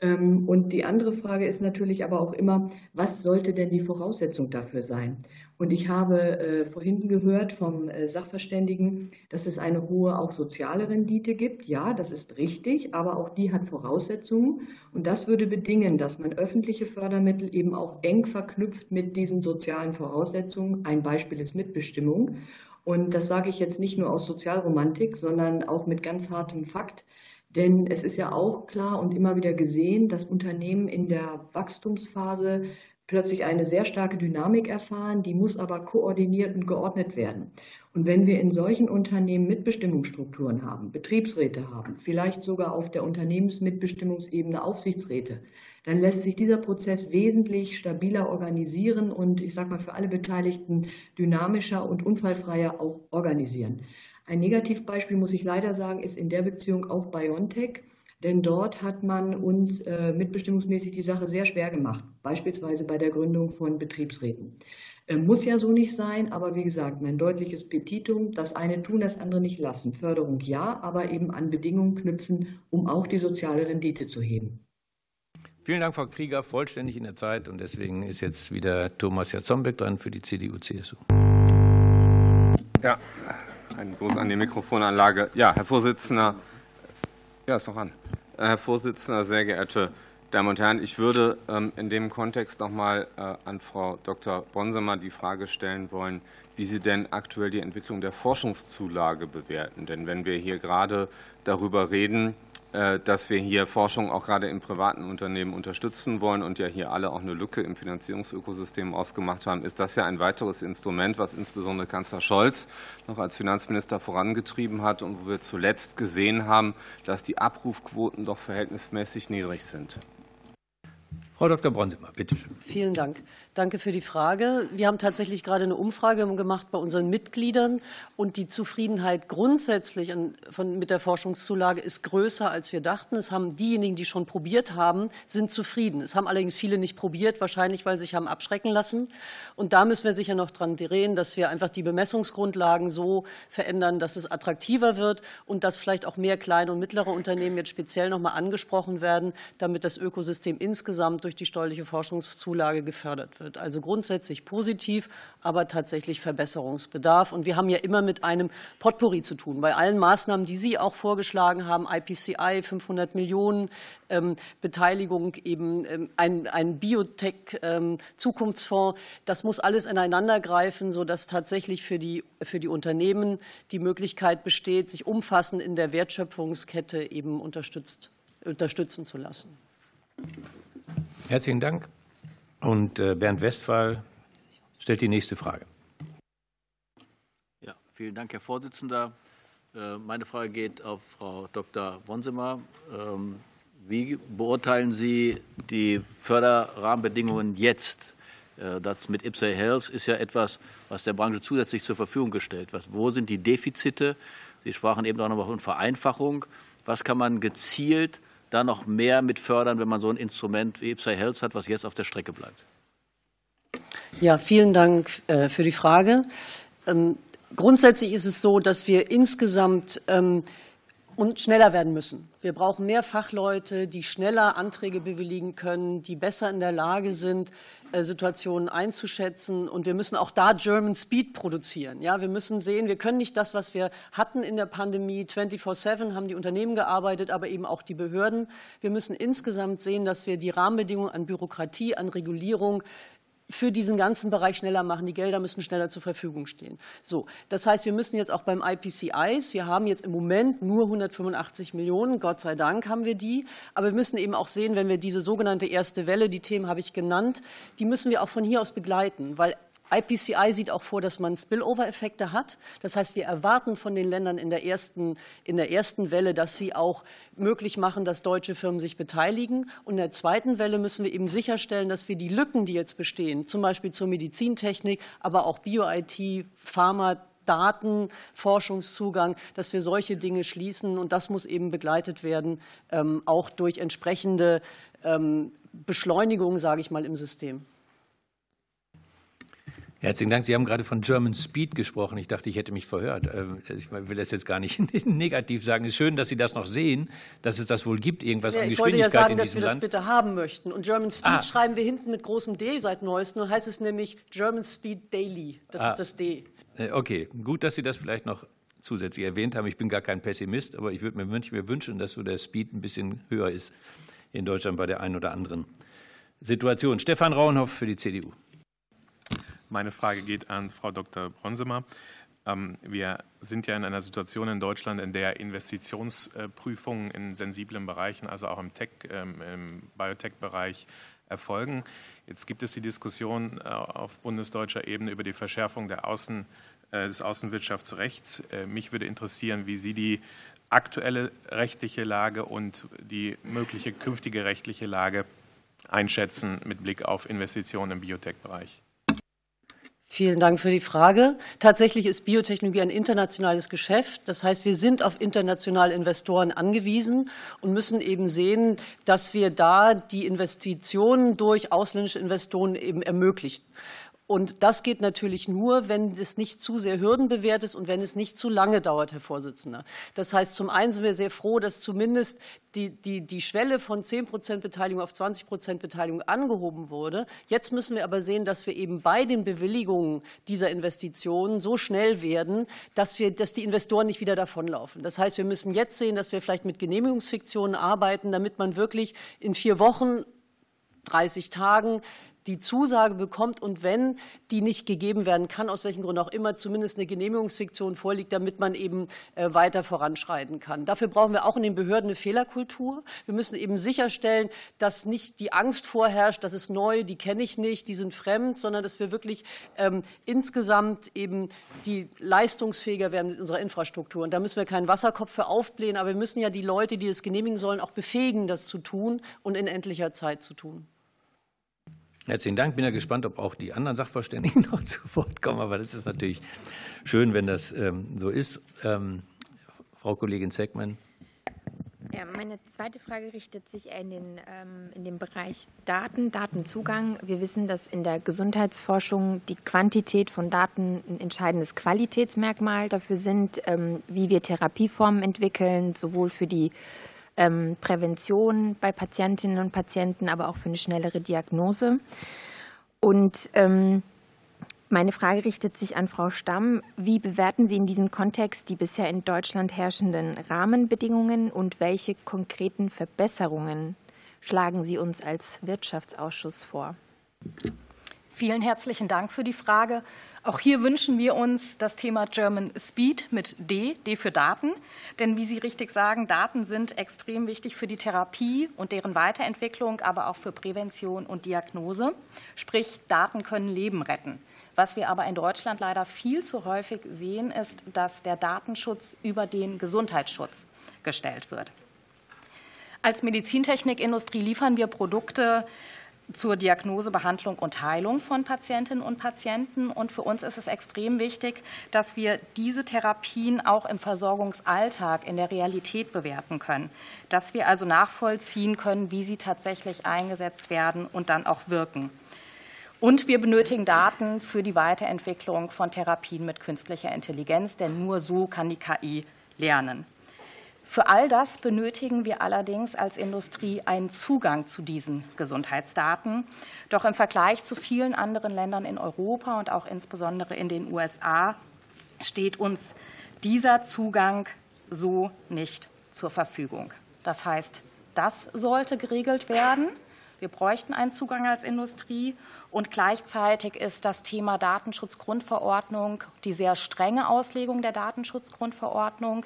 Ähm, und die andere Frage ist natürlich aber auch immer, was sollte denn die Voraussetzung dafür sein? Und ich habe äh, vorhin gehört vom äh, Sachverständigen, dass es eine hohe auch soziale Rendite gibt. Ja, das ist richtig, aber auch die hat Voraussetzungen. Und das würde bedingen, dass man öffentliche Fördermittel eben auch eng verknüpft mit diesen sozialen Voraussetzungen. Ein Beispiel ist Mitbestimmung. Und das sage ich jetzt nicht nur aus Sozialromantik, sondern auch mit ganz hartem Fakt. Denn es ist ja auch klar und immer wieder gesehen, dass Unternehmen in der Wachstumsphase plötzlich eine sehr starke Dynamik erfahren, die muss aber koordiniert und geordnet werden. Und wenn wir in solchen Unternehmen Mitbestimmungsstrukturen haben, Betriebsräte haben, vielleicht sogar auf der Unternehmensmitbestimmungsebene Aufsichtsräte, dann lässt sich dieser Prozess wesentlich stabiler organisieren und ich sage mal für alle Beteiligten dynamischer und unfallfreier auch organisieren. Ein Negativbeispiel, muss ich leider sagen, ist in der Beziehung auch BioNTech. Denn dort hat man uns äh, mitbestimmungsmäßig die Sache sehr schwer gemacht, beispielsweise bei der Gründung von Betriebsräten. Äh, muss ja so nicht sein, aber wie gesagt, mein deutliches Petitum, das eine tun, das andere nicht lassen. Förderung ja, aber eben an Bedingungen knüpfen, um auch die soziale Rendite zu heben. Vielen Dank, Frau Krieger, vollständig in der Zeit. Und deswegen ist jetzt wieder Thomas Jatzombeck dran für die CDU-CSU. Ja, ein Gruß an die Mikrofonanlage. Ja, Herr Vorsitzender, ja, ist noch an. Herr Vorsitzender, sehr geehrte Damen und Herren, ich würde ähm, in dem Kontext noch mal äh, an Frau Dr. Bonsemer die Frage stellen wollen, wie Sie denn aktuell die Entwicklung der Forschungszulage bewerten. Denn wenn wir hier gerade darüber reden, äh, dass wir hier Forschung auch gerade in privaten Unternehmen unterstützen wollen und ja hier alle auch eine Lücke im Finanzierungsökosystem ausgemacht haben, ist das ja ein weiteres Instrument, was insbesondere Kanzler Scholz noch als Finanzminister vorangetrieben hat und wo wir zuletzt gesehen haben, dass die Abrufquoten doch verhältnismäßig niedrig sind. Frau Dr. Bronsemer, bitte schön. Vielen Dank. Danke für die Frage. Wir haben tatsächlich gerade eine Umfrage gemacht bei unseren Mitgliedern und die Zufriedenheit grundsätzlich mit der Forschungszulage ist größer, als wir dachten. Es haben diejenigen, die schon probiert haben, sind zufrieden. Es haben allerdings viele nicht probiert, wahrscheinlich, weil sie sich haben abschrecken lassen. Und da müssen wir sicher noch dran drehen, dass wir einfach die Bemessungsgrundlagen so verändern, dass es attraktiver wird und dass vielleicht auch mehr kleine und mittlere Unternehmen jetzt speziell noch mal angesprochen werden, damit das Ökosystem insgesamt durch die steuerliche Forschungszulage gefördert wird. Also grundsätzlich positiv, aber tatsächlich Verbesserungsbedarf. Und wir haben ja immer mit einem Potpourri zu tun. Bei allen Maßnahmen, die Sie auch vorgeschlagen haben, IPCI 500 Millionen, ähm, Beteiligung, eben ähm, ein, ein Biotech-Zukunftsfonds, ähm, das muss alles ineinander greifen, sodass tatsächlich für die, für die Unternehmen die Möglichkeit besteht, sich umfassend in der Wertschöpfungskette eben unterstützt, unterstützen zu lassen. Herzlichen Dank. Und äh, Bernd Westphal stellt die nächste Frage. Ja, vielen Dank, Herr Vorsitzender. Äh, meine Frage geht auf Frau Dr. Wonsemer. Ähm, wie beurteilen Sie die Förderrahmenbedingungen jetzt? Äh, das mit Ipsa Health ist ja etwas, was der Branche zusätzlich zur Verfügung gestellt wird. Wo sind die Defizite? Sie sprachen eben auch noch von Vereinfachung. Was kann man gezielt da noch mehr mit fördern, wenn man so ein Instrument wie Ipsa Health hat, was jetzt auf der Strecke bleibt? Ja, vielen Dank äh, für die Frage. Ähm, grundsätzlich ist es so, dass wir insgesamt ähm, und schneller werden müssen. Wir brauchen mehr Fachleute, die schneller Anträge bewilligen können, die besser in der Lage sind, äh, Situationen einzuschätzen. Und wir müssen auch da German Speed produzieren. Ja, wir müssen sehen, wir können nicht das, was wir hatten in der Pandemie, 24-7 haben die Unternehmen gearbeitet, aber eben auch die Behörden. Wir müssen insgesamt sehen, dass wir die Rahmenbedingungen an Bürokratie, an Regulierung für diesen ganzen Bereich schneller machen. Die Gelder müssen schneller zur Verfügung stehen. So, das heißt, wir müssen jetzt auch beim IPCIs, wir haben jetzt im Moment nur 185 Millionen, Gott sei Dank haben wir die, aber wir müssen eben auch sehen, wenn wir diese sogenannte erste Welle, die Themen habe ich genannt, die müssen wir auch von hier aus begleiten, weil IPCI sieht auch vor, dass man Spillover-Effekte hat. Das heißt, wir erwarten von den Ländern in der, ersten, in der ersten Welle, dass sie auch möglich machen, dass deutsche Firmen sich beteiligen. Und in der zweiten Welle müssen wir eben sicherstellen, dass wir die Lücken, die jetzt bestehen, zum Beispiel zur Medizintechnik, aber auch Bio-IT, Pharma, Daten, Forschungszugang, dass wir solche Dinge schließen. Und das muss eben begleitet werden, ähm, auch durch entsprechende ähm, Beschleunigung, sage ich mal, im System. Herzlichen Dank. Sie haben gerade von German Speed gesprochen. Ich dachte, ich hätte mich verhört. Ähm, ich will das jetzt gar nicht negativ sagen. Es ist schön, dass Sie das noch sehen, dass es das wohl gibt, irgendwas ja, an Geschwindigkeit Ich wollte ja sagen, dass wir Land. das bitte haben möchten. Und German Speed ah. schreiben wir hinten mit großem D seit neuestem. Dann heißt es nämlich German Speed Daily. Das ah. ist das D. Äh, okay, gut, dass Sie das vielleicht noch zusätzlich erwähnt haben. Ich bin gar kein Pessimist, aber ich würde mir wünschen, dass so der Speed ein bisschen höher ist in Deutschland bei der einen oder anderen Situation. Stefan Rauenhoff für die CDU. Meine Frage geht an Frau Dr. Bronsemer. Ähm, wir sind ja in einer Situation in Deutschland, in der Investitionsprüfungen in sensiblen Bereichen, also auch im Tech, ähm, im Biotech-Bereich erfolgen. Jetzt gibt es die Diskussion äh, auf bundesdeutscher Ebene über die Verschärfung Außen, äh, des Außenwirtschaftsrechts. Äh, mich würde interessieren, wie Sie die aktuelle rechtliche Lage und die mögliche künftige rechtliche Lage einschätzen mit Blick auf Investitionen im Biotech-Bereich. Vielen Dank für die Frage. Tatsächlich ist Biotechnologie ein internationales Geschäft. Das heißt, wir sind auf internationale Investoren angewiesen und müssen eben sehen, dass wir da die Investitionen durch ausländische Investoren eben ermöglichen. Und das geht natürlich nur, wenn es nicht zu sehr hürdenbewehrt ist und wenn es nicht zu lange dauert, Herr Vorsitzender. Das heißt, zum einen sind wir sehr froh, dass zumindest die, die, die Schwelle von 10 Prozent Beteiligung auf 20 Prozent Beteiligung angehoben wurde. Jetzt müssen wir aber sehen, dass wir eben bei den Bewilligungen dieser Investitionen so schnell werden, dass, wir, dass die Investoren nicht wieder davonlaufen. Das heißt, wir müssen jetzt sehen, dass wir vielleicht mit Genehmigungsfiktionen arbeiten, damit man wirklich in vier Wochen 30 Tagen die Zusage bekommt und wenn die nicht gegeben werden kann, aus welchen Gründen auch immer, zumindest eine Genehmigungsfiktion vorliegt, damit man eben äh, weiter voranschreiten kann. Dafür brauchen wir auch in den Behörden eine Fehlerkultur. Wir müssen eben sicherstellen, dass nicht die Angst vorherrscht, das ist neu, die kenne ich nicht, die sind fremd, sondern dass wir wirklich ähm, insgesamt eben die leistungsfähiger werden mit unserer Infrastruktur. Und da müssen wir keinen Wasserkopf für aufblähen, aber wir müssen ja die Leute, die es genehmigen sollen, auch befähigen, das zu tun und in endlicher Zeit zu tun. Herzlichen Dank. Bin ja gespannt, ob auch die anderen Sachverständigen noch zu Wort kommen. Aber das ist natürlich schön, wenn das ähm, so ist. Ähm, Frau Kollegin Zeckmann. Ja, meine zweite Frage richtet sich in den, ähm, in den Bereich Daten, Datenzugang. Wir wissen, dass in der Gesundheitsforschung die Quantität von Daten ein entscheidendes Qualitätsmerkmal dafür sind, wie wir Therapieformen entwickeln, sowohl für die ähm, Prävention bei Patientinnen und Patienten, aber auch für eine schnellere Diagnose. Und ähm, meine Frage richtet sich an Frau Stamm. Wie bewerten Sie in diesem Kontext die bisher in Deutschland herrschenden Rahmenbedingungen und welche konkreten Verbesserungen schlagen Sie uns als Wirtschaftsausschuss vor? Vielen herzlichen Dank für die Frage. Auch hier wünschen wir uns das Thema German Speed mit D, D für Daten. Denn wie Sie richtig sagen, Daten sind extrem wichtig für die Therapie und deren Weiterentwicklung, aber auch für Prävention und Diagnose. Sprich, Daten können Leben retten. Was wir aber in Deutschland leider viel zu häufig sehen, ist, dass der Datenschutz über den Gesundheitsschutz gestellt wird. Als Medizintechnikindustrie liefern wir Produkte, zur Diagnose, Behandlung und Heilung von Patientinnen und Patienten. Und für uns ist es extrem wichtig, dass wir diese Therapien auch im Versorgungsalltag in der Realität bewerten können, dass wir also nachvollziehen können, wie sie tatsächlich eingesetzt werden und dann auch wirken. Und wir benötigen Daten für die Weiterentwicklung von Therapien mit künstlicher Intelligenz, denn nur so kann die KI lernen. Für all das benötigen wir allerdings als Industrie einen Zugang zu diesen Gesundheitsdaten. Doch im Vergleich zu vielen anderen Ländern in Europa und auch insbesondere in den USA steht uns dieser Zugang so nicht zur Verfügung. Das heißt, das sollte geregelt werden. Wir bräuchten einen Zugang als Industrie. Und gleichzeitig ist das Thema Datenschutzgrundverordnung, die sehr strenge Auslegung der Datenschutzgrundverordnung,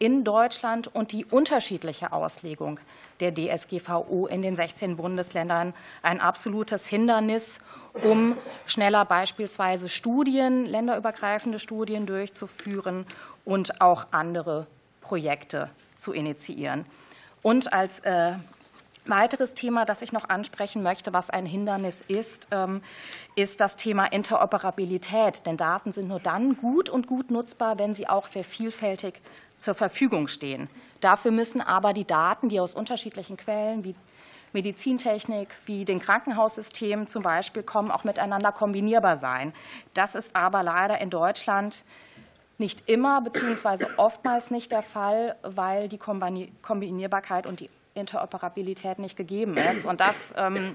in Deutschland und die unterschiedliche Auslegung der DSGVO in den 16 Bundesländern ein absolutes Hindernis, um schneller beispielsweise Studien, länderübergreifende Studien durchzuführen und auch andere Projekte zu initiieren. Und als äh, weiteres Thema, das ich noch ansprechen möchte, was ein Hindernis ist, ähm, ist das Thema Interoperabilität. Denn Daten sind nur dann gut und gut nutzbar, wenn sie auch sehr vielfältig zur Verfügung stehen. Dafür müssen aber die Daten, die aus unterschiedlichen Quellen wie Medizintechnik wie den Krankenhaussystemen zum Beispiel kommen, auch miteinander kombinierbar sein. Das ist aber leider in Deutschland nicht immer bzw. oftmals nicht der Fall, weil die Kombinierbarkeit und die Interoperabilität nicht gegeben ist. Und das ähm,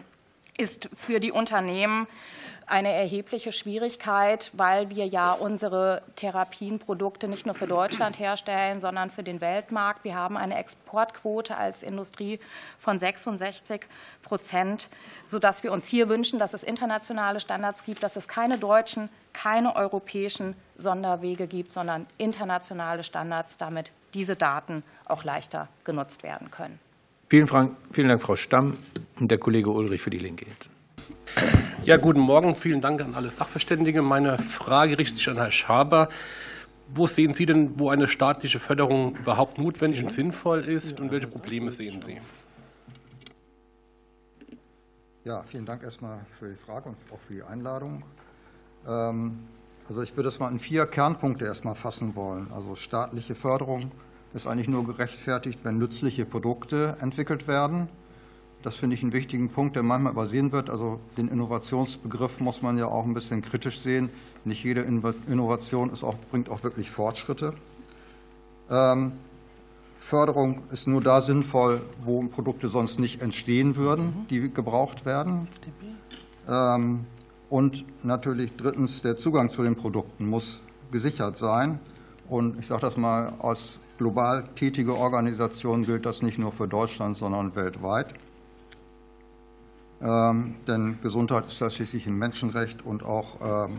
ist für die Unternehmen eine erhebliche Schwierigkeit, weil wir ja unsere Therapienprodukte nicht nur für Deutschland herstellen, sondern für den Weltmarkt. Wir haben eine Exportquote als Industrie von 66 Prozent, sodass wir uns hier wünschen, dass es internationale Standards gibt, dass es keine deutschen, keine europäischen Sonderwege gibt, sondern internationale Standards, damit diese Daten auch leichter genutzt werden können. Vielen, Dank, Frau Stamm und der Kollege Ulrich für die Linke. Ja, guten Morgen. Vielen Dank an alle Sachverständigen. Meine Frage richtet sich an Herrn Schaber. Wo sehen Sie denn, wo eine staatliche Förderung überhaupt notwendig und sinnvoll ist und welche Probleme sehen Sie? Ja, vielen Dank erstmal für die Frage und auch für die Einladung. Ähm, also ich würde es mal in vier Kernpunkte erstmal fassen wollen. Also staatliche Förderung ist eigentlich nur gerechtfertigt, wenn nützliche Produkte entwickelt werden. Das finde ich einen wichtigen Punkt, der manchmal übersehen wird. Also den Innovationsbegriff muss man ja auch ein bisschen kritisch sehen. Nicht jede Innovation auch, bringt auch wirklich Fortschritte. Ähm, Förderung ist nur da sinnvoll, wo Produkte sonst nicht entstehen würden, die gebraucht werden. Ähm, und natürlich drittens, der Zugang zu den Produkten muss gesichert sein. Und ich sage das mal, als global tätige Organisation gilt das nicht nur für Deutschland, sondern weltweit. Ähm, denn Gesundheit ist ja schließlich ein Menschenrecht und auch ähm,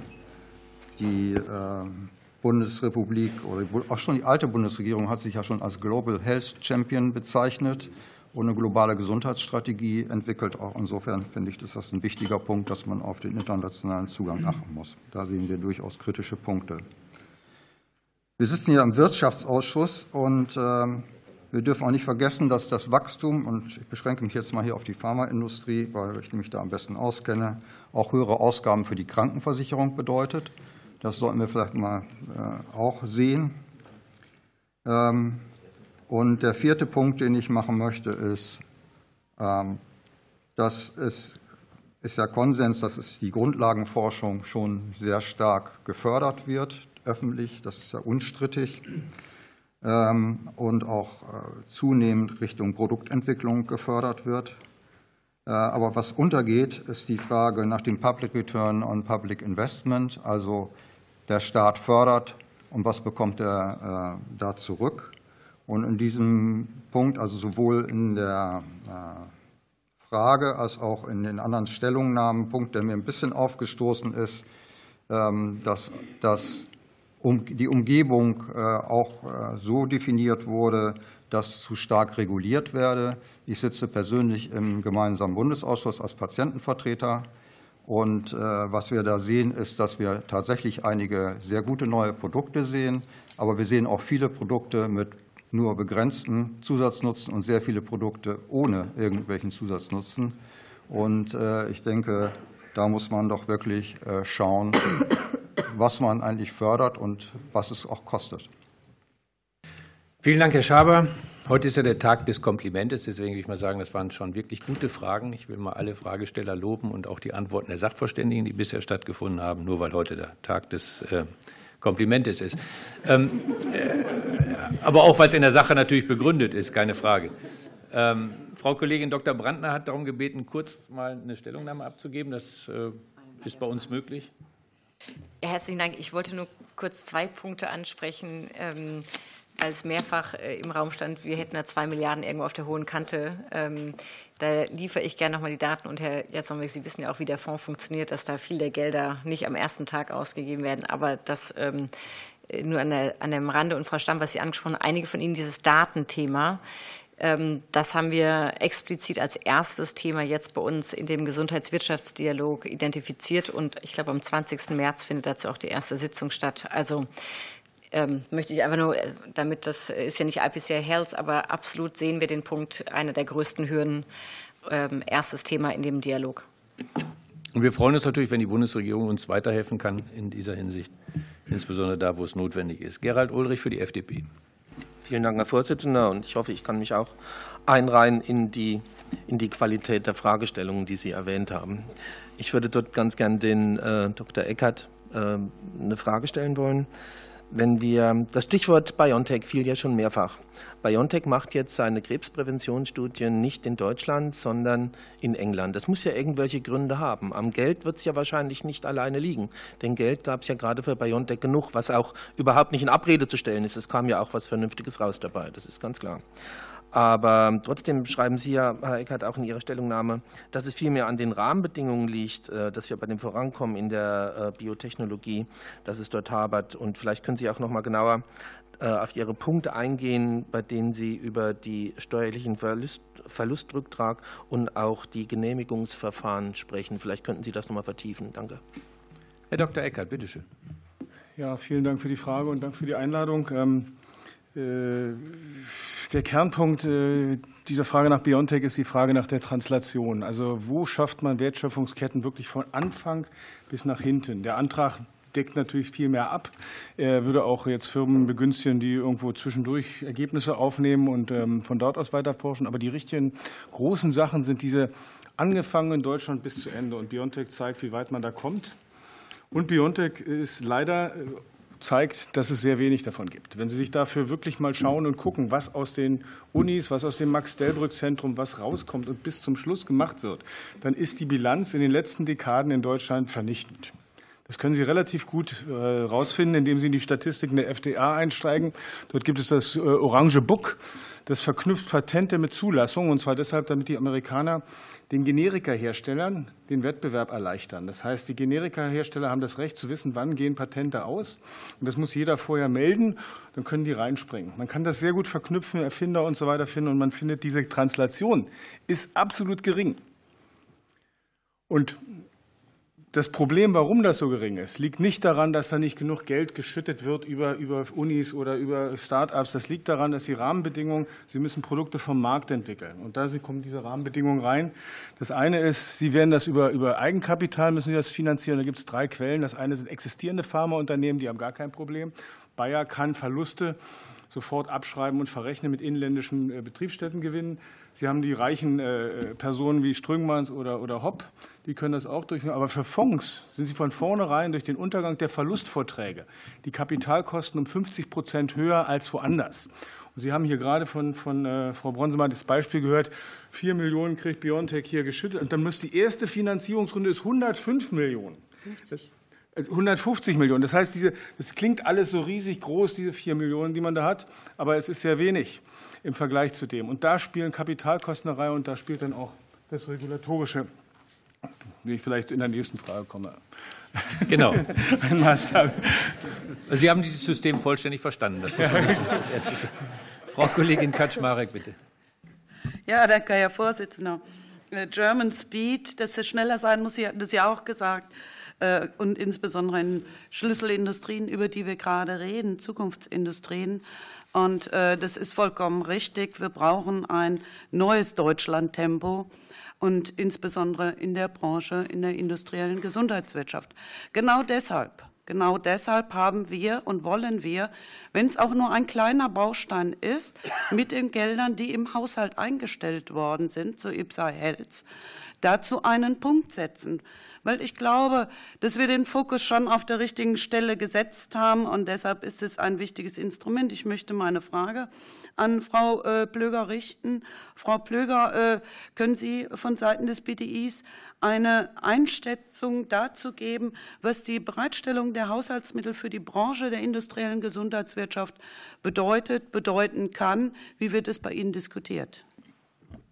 die ähm, Bundesrepublik oder auch schon die alte Bundesregierung hat sich ja schon als Global Health Champion bezeichnet und eine globale Gesundheitsstrategie entwickelt. Auch insofern finde ich, ist das ein wichtiger Punkt, dass man auf den internationalen Zugang achten muss. Da sehen wir durchaus kritische Punkte. Wir sitzen hier im Wirtschaftsausschuss und wir dürfen auch nicht vergessen, dass das Wachstum, und ich beschränke mich jetzt mal hier auf die Pharmaindustrie, weil ich mich da am besten auskenne, auch höhere Ausgaben für die Krankenversicherung bedeutet. Das sollten wir vielleicht mal äh, auch sehen. Ähm, und der vierte Punkt, den ich machen möchte, ist, ähm, dass es ist ja Konsens, dass es die Grundlagenforschung schon sehr stark gefördert wird, öffentlich. Das ist ja unstrittig. Ähm, und auch äh, zunehmend Richtung Produktentwicklung gefördert wird. Äh, aber was untergeht, ist die Frage nach dem Public Return on Public Investment, also der Staat fördert und was bekommt er äh, da zurück. Und in diesem Punkt, also sowohl in der Frage als auch in den anderen Stellungnahmen, Punkt, der mir ein bisschen aufgestoßen ist, ähm, dass das die Umgebung äh, auch äh, so definiert wurde, dass zu stark reguliert werde. Ich sitze persönlich im gemeinsamen Bundesausschuss als Patientenvertreter. Und äh, was wir da sehen, ist, dass wir tatsächlich einige sehr gute neue Produkte sehen. Aber wir sehen auch viele Produkte mit nur begrenzten Zusatznutzen und sehr viele Produkte ohne irgendwelchen Zusatznutzen. Und ich denke, da muss man doch wirklich schauen, was man eigentlich fördert und was es auch kostet. Vielen Dank, Herr Schaber. Heute ist ja der Tag des Komplimentes, deswegen will ich mal sagen, das waren schon wirklich gute Fragen. Ich will mal alle Fragesteller loben und auch die Antworten der Sachverständigen, die bisher stattgefunden haben, nur weil heute der Tag des äh, Komplimentes ist. Ähm, äh, aber auch, weil es in der Sache natürlich begründet ist, keine Frage. Ähm, Frau Kollegin Dr. Brandner hat darum gebeten, kurz mal eine Stellungnahme abzugeben. Das äh, ist bei uns möglich. Herzlichen Dank. Ich wollte nur kurz zwei Punkte ansprechen, ähm, weil es mehrfach äh, im Raum stand, wir hätten da zwei Milliarden irgendwo auf der hohen Kante. Ähm, da liefere ich gerne nochmal die Daten. Und Herr Jatzombeck, Sie wissen ja auch, wie der Fonds funktioniert, dass da viel der Gelder nicht am ersten Tag ausgegeben werden. Aber das ähm, nur an, der, an dem Rande. Und Frau Stamm, was Sie angesprochen haben, einige von Ihnen dieses Datenthema. Ähm, das haben wir explizit als erstes Thema jetzt bei uns in dem Gesundheitswirtschaftsdialog identifiziert. Und ich glaube, am 20. März findet dazu auch die erste Sitzung statt. Also ähm, möchte ich einfach nur, äh, damit das ist ja nicht IPCI Health, aber absolut sehen wir den Punkt, einer der größten Hürden, ähm, erstes Thema in dem Dialog. Und wir freuen uns natürlich, wenn die Bundesregierung uns weiterhelfen kann in dieser Hinsicht, insbesondere da, wo es notwendig ist. Gerald Ulrich für die FDP. Vielen Dank, Herr Vorsitzender. Und ich hoffe, ich kann mich auch einreihen in die, in die Qualität der Fragestellungen, die Sie erwähnt haben. Ich würde dort ganz gern den äh, Dr. Eckert äh, eine Frage stellen wollen. Wenn wir, das Stichwort BioNTech fiel ja schon mehrfach. BioNTech macht jetzt seine Krebspräventionsstudien nicht in Deutschland, sondern in England. Das muss ja irgendwelche Gründe haben. Am Geld wird es ja wahrscheinlich nicht alleine liegen. Denn Geld gab es ja gerade für BioNTech genug, was auch überhaupt nicht in Abrede zu stellen ist. Es kam ja auch was Vernünftiges raus dabei, das ist ganz klar. Aber trotzdem schreiben Sie ja, Herr Eckert, auch in Ihrer Stellungnahme, dass es vielmehr an den Rahmenbedingungen liegt, äh, dass wir bei dem Vorankommen in der äh, Biotechnologie, dass es dort habert. Und vielleicht können Sie auch noch mal genauer äh, auf Ihre Punkte eingehen, bei denen Sie über die steuerlichen Verlust, Verlustrücktrag und auch die Genehmigungsverfahren sprechen. Vielleicht könnten Sie das noch mal vertiefen. Danke. Herr Dr. Eckert, bitteschön. Ja, vielen Dank für die Frage und Dank für die Einladung. Ähm, der Kernpunkt äh, dieser Frage nach Biontech ist die Frage nach der Translation. Also wo schafft man Wertschöpfungsketten wirklich von Anfang bis nach hinten? Der Antrag deckt natürlich viel mehr ab. Er würde auch jetzt Firmen begünstigen, die irgendwo zwischendurch Ergebnisse aufnehmen und ähm, von dort aus weiterforschen. Aber die richtigen großen Sachen sind diese angefangen in Deutschland bis zu Ende. Und Biontech zeigt, wie weit man da kommt. Und Biontech ist leider äh, zeigt, dass es sehr wenig davon gibt. Wenn Sie sich dafür wirklich mal schauen und gucken, was aus den Unis, was aus dem Max-Delbrück-Zentrum, was rauskommt und bis zum Schluss gemacht wird, dann ist die Bilanz in den letzten Dekaden in Deutschland vernichtend. Das können Sie relativ gut herausfinden, äh, indem Sie in die Statistiken der FDA einsteigen. Dort gibt es das äh, Orange Book, das verknüpft Patente mit Zulassung, und zwar deshalb, damit die Amerikaner den Generikaherstellern den Wettbewerb erleichtern. Das heißt, die Generikahersteller haben das Recht zu wissen, wann gehen Patente aus. Und das muss jeder vorher melden, dann können die reinspringen. Man kann das sehr gut verknüpfen, Erfinder und so weiter finden, und man findet, diese Translation ist absolut gering. Und das Problem, warum das so gering ist, liegt nicht daran, dass da nicht genug Geld geschüttet wird über, über Unis oder über Start-ups. Das liegt daran, dass die Rahmenbedingungen, Sie müssen Produkte vom Markt entwickeln. Und da kommen diese Rahmenbedingungen rein. Das eine ist, Sie werden das über, über Eigenkapital, müssen Sie das finanzieren. Da gibt es drei Quellen. Das eine sind existierende Pharmaunternehmen, die haben gar kein Problem. Bayer kann Verluste sofort abschreiben und verrechnen mit inländischen äh, Betriebsstättengewinnen. Sie haben die reichen äh, Personen wie Strüngmanns oder, oder Hopp, die können das auch durchführen. Aber für Fonds sind sie von vornherein durch den Untergang der Verlustvorträge die Kapitalkosten um 50 Prozent höher als woanders. Und Sie haben hier gerade von, von äh, Frau Bronsemann das Beispiel gehört, 4 Millionen kriegt Biontech hier geschüttet. Und dann muss die erste Finanzierungsrunde ist 105 Millionen. 50. 150 also Millionen. Das heißt, diese, das klingt alles so riesig groß, diese 4 Millionen, die man da hat, aber es ist sehr wenig im Vergleich zu dem. Und da spielen Kapitalkosten eine Reihe und da spielt dann auch das Regulatorische, wie ich vielleicht in der nächsten Frage komme. Genau. Ein Maßstab. Sie haben dieses System vollständig verstanden. Das muss man als erstes. Frau Kollegin Kaczmarek, bitte. Ja, danke, Herr Vorsitzender. Äh, German Speed, dass es schneller sein muss, Sie hatten das ja auch gesagt. Äh, und insbesondere in Schlüsselindustrien, über die wir gerade reden, Zukunftsindustrien. Und äh, das ist vollkommen richtig. Wir brauchen ein neues Deutschland-Tempo und insbesondere in der Branche, in der industriellen Gesundheitswirtschaft. Genau deshalb Genau deshalb haben wir und wollen wir, wenn es auch nur ein kleiner Baustein ist, mit den Geldern, die im Haushalt eingestellt worden sind, zu IPSA Health, dazu einen Punkt setzen weil ich glaube, dass wir den Fokus schon auf der richtigen Stelle gesetzt haben und deshalb ist es ein wichtiges Instrument. Ich möchte meine Frage an Frau äh, Plöger richten. Frau Plöger, äh, können Sie von Seiten des BDIs eine Einschätzung dazu geben, was die Bereitstellung der Haushaltsmittel für die Branche der industriellen Gesundheitswirtschaft bedeutet, bedeuten kann? Wie wird es bei Ihnen diskutiert?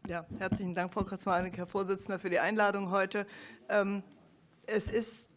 Ja, herzlichen Dank, Frau Krasmanik, Herr Vorsitzender, für die Einladung heute. Ähm, es ist,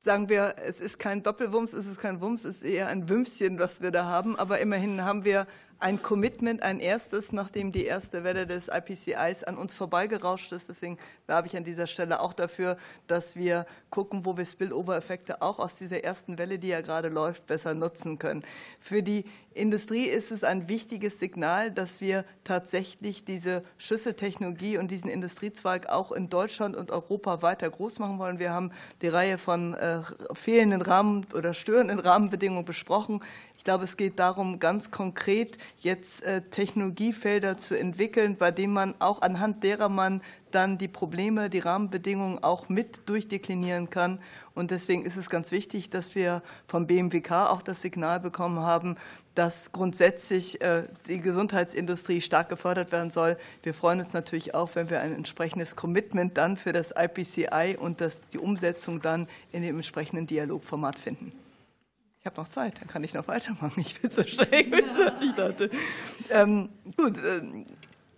sagen wir, es ist kein Doppelwumms, es ist kein Wumms, es ist eher ein Wümschen, was wir da haben. Aber immerhin haben wir ein Commitment, ein erstes, nachdem die erste Welle des IPCIs an uns vorbeigerauscht ist. Deswegen werbe ich an dieser Stelle auch dafür, dass wir gucken, wo wir Spillover-Effekte auch aus dieser ersten Welle, die ja gerade läuft, besser nutzen können. Für die Industrie ist es ein wichtiges Signal, dass wir tatsächlich diese Schüsseltechnologie und diesen Industriezweig auch in Deutschland und Europa weiter groß machen wollen. Wir haben die Reihe von äh, fehlenden Rahmen oder störenden Rahmenbedingungen besprochen. Ich glaube, es geht darum, ganz konkret jetzt äh, Technologiefelder zu entwickeln, bei denen man auch anhand derer man dann die Probleme, die Rahmenbedingungen auch mit durchdeklinieren kann. Und deswegen ist es ganz wichtig, dass wir vom BMWK auch das Signal bekommen haben, dass grundsätzlich äh, die Gesundheitsindustrie stark gefördert werden soll. Wir freuen uns natürlich auch, wenn wir ein entsprechendes Commitment dann für das IPCI und das, die Umsetzung dann in dem entsprechenden Dialogformat finden. Ich habe noch Zeit, dann kann ich noch weitermachen. Ich bin so streng, was ich dachte. Ähm, gut, äh,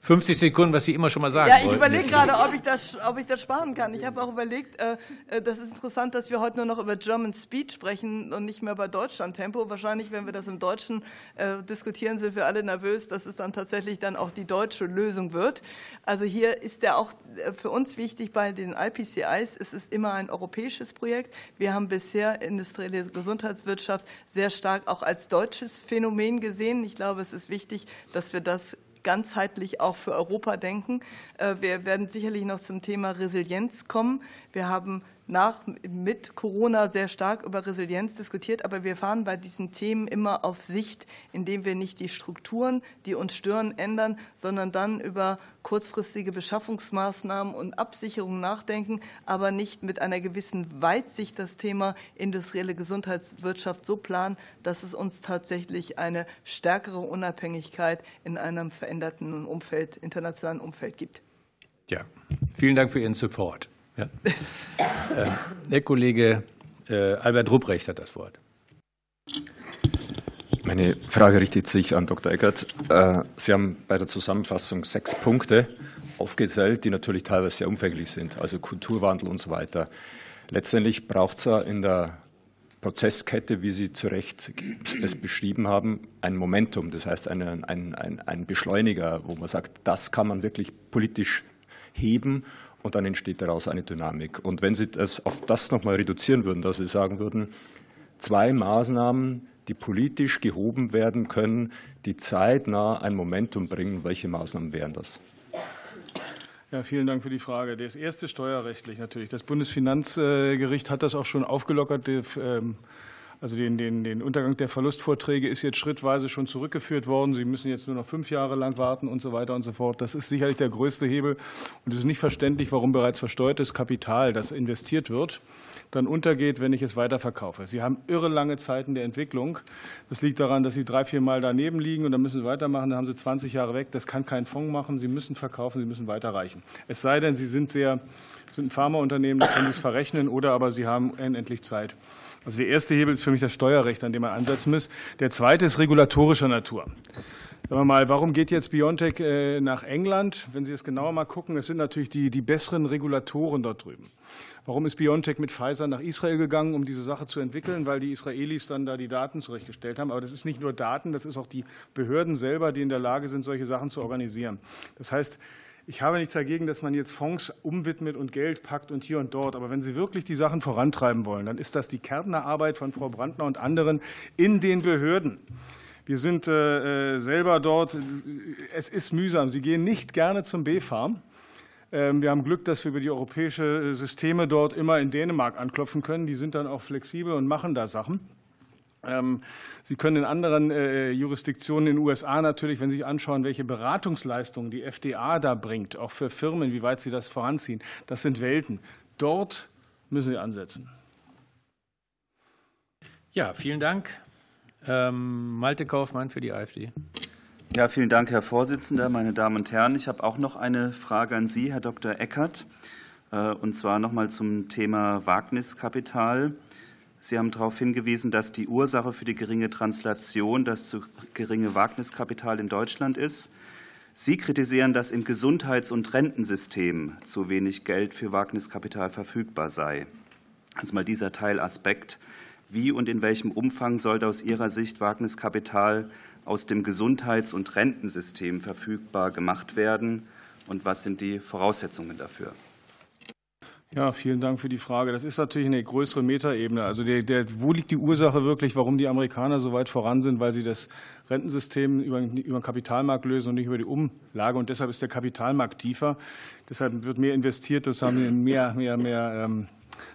50 Sekunden, was Sie immer schon mal sagen Ja, ich wollten. überlege gerade, ob ich, das, ob ich das sparen kann. Ich habe auch überlegt, äh, äh, das ist interessant, dass wir heute nur noch über German Speed sprechen und nicht mehr über Deutschland-Tempo. Wahrscheinlich, wenn wir das im Deutschen äh, diskutieren, sind wir alle nervös, dass es dann tatsächlich dann auch die deutsche Lösung wird. Also hier ist der auch für uns wichtig bei den IPCIs. Es ist immer ein europäisches Projekt. Wir haben bisher industrielle Gesundheitswirtschaft sehr stark auch als deutsches Phänomen gesehen. Ich glaube, es ist wichtig, dass wir das ganzheitlich auch für Europa denken. Äh, wir werden sicherlich noch zum Thema Resilienz kommen. Wir haben nach, mit Corona sehr stark über Resilienz diskutiert, aber wir fahren bei diesen Themen immer auf Sicht, indem wir nicht die Strukturen, die uns stören, ändern, sondern dann über kurzfristige Beschaffungsmaßnahmen und Absicherungen nachdenken, aber nicht mit einer gewissen Weitsicht das Thema industrielle Gesundheitswirtschaft so planen, dass es uns tatsächlich eine stärkere Unabhängigkeit in einem veränderten Umfeld, internationalen Umfeld gibt. Ja, vielen Dank für Ihren Support. Ja. Äh, der Kollege äh, Albert Rupprecht hat das Wort. Meine Frage richtet sich an Dr. Eckert. Äh, Sie haben bei der Zusammenfassung sechs Punkte aufgezählt, die natürlich teilweise sehr umfänglich sind, also Kulturwandel und so weiter. Letztendlich braucht es in der Prozesskette, wie Sie zu Recht es beschrieben haben, ein Momentum, das heißt ein, ein, ein Beschleuniger, wo man sagt, das kann man wirklich politisch heben und dann entsteht daraus eine Dynamik. Und wenn Sie das auf das nochmal reduzieren würden, dass Sie sagen würden, zwei Maßnahmen, die politisch gehoben werden können, die zeitnah ein Momentum bringen, welche Maßnahmen wären das? Ja, vielen Dank für die Frage. Das erste steuerrechtlich natürlich. Das Bundesfinanzgericht hat das auch schon aufgelockert. Also den, den, den Untergang der Verlustvorträge ist jetzt schrittweise schon zurückgeführt worden. Sie müssen jetzt nur noch fünf Jahre lang warten und so weiter und so fort. Das ist sicherlich der größte Hebel. Und es ist nicht verständlich, warum bereits versteuertes Kapital, das investiert wird, dann untergeht, wenn ich es weiterverkaufe. Sie haben irre lange Zeiten der Entwicklung. Das liegt daran, dass Sie drei, vier Mal daneben liegen und dann müssen Sie weitermachen. Dann haben Sie 20 Jahre weg. Das kann kein Fonds machen. Sie müssen verkaufen, Sie müssen weiterreichen. Es sei denn, Sie sind sehr sind ein Pharmaunternehmen, da können Sie es verrechnen, oder aber Sie haben unendlich Zeit. Also der erste Hebel ist für mich das Steuerrecht, an dem man ansetzen muss. Der zweite ist regulatorischer Natur. Sagen wir mal, warum geht jetzt BioNTech äh, nach England? Wenn Sie es genauer mal gucken, es sind natürlich die, die besseren Regulatoren dort drüben. Warum ist BioNTech mit Pfizer nach Israel gegangen, um diese Sache zu entwickeln? Weil die Israelis dann da die Daten zurechtgestellt haben. Aber das ist nicht nur Daten, das ist auch die Behörden selber, die in der Lage sind, solche Sachen zu organisieren. Das heißt, ich habe nichts dagegen, dass man jetzt Fonds umwidmet und Geld packt und hier und dort. Aber wenn Sie wirklich die Sachen vorantreiben wollen, dann ist das die Kärntner von Frau Brandner und anderen in den Behörden. Wir sind äh, selber dort. Es ist mühsam. Sie gehen nicht gerne zum B-Farm. Ähm, wir haben Glück, dass wir über die europäischen Systeme dort immer in Dänemark anklopfen können. Die sind dann auch flexibel und machen da Sachen. Ähm, Sie können in anderen äh, Jurisdiktionen in den USA natürlich, wenn Sie sich anschauen, welche Beratungsleistungen die FDA da bringt, auch für Firmen, wie weit sie das voranziehen, das sind Welten. Dort müssen Sie ansetzen. Ja, vielen Dank. Ähm, Malte Kaufmann für die AfD. Ja, vielen Dank, Herr Vorsitzender, meine Damen und Herren. Ich habe auch noch eine Frage an Sie, Herr Dr. Eckert, äh, und zwar noch mal zum Thema Wagniskapital. Sie haben darauf hingewiesen, dass die Ursache für die geringe Translation das zu geringe Wagniskapital in Deutschland ist. Sie kritisieren, dass im Gesundheits- und Rentensystem zu wenig Geld für Wagniskapital verfügbar sei. Also mal dieser Teilaspekt. Wie und in welchem Umfang sollte aus Ihrer Sicht Wagniskapital aus dem Gesundheits- und Rentensystem verfügbar gemacht werden? Und was sind die Voraussetzungen dafür? Ja, vielen Dank für die Frage. Das ist natürlich eine größere Metaebene. Also der, der, wo liegt die Ursache wirklich, warum die Amerikaner so weit voran sind? Weil sie das Rentensystem über, über den Kapitalmarkt lösen und nicht über die Umlage. Und deshalb ist der Kapitalmarkt tiefer. Deshalb wird mehr investiert, das haben wir mehr, mehr, mehr ähm,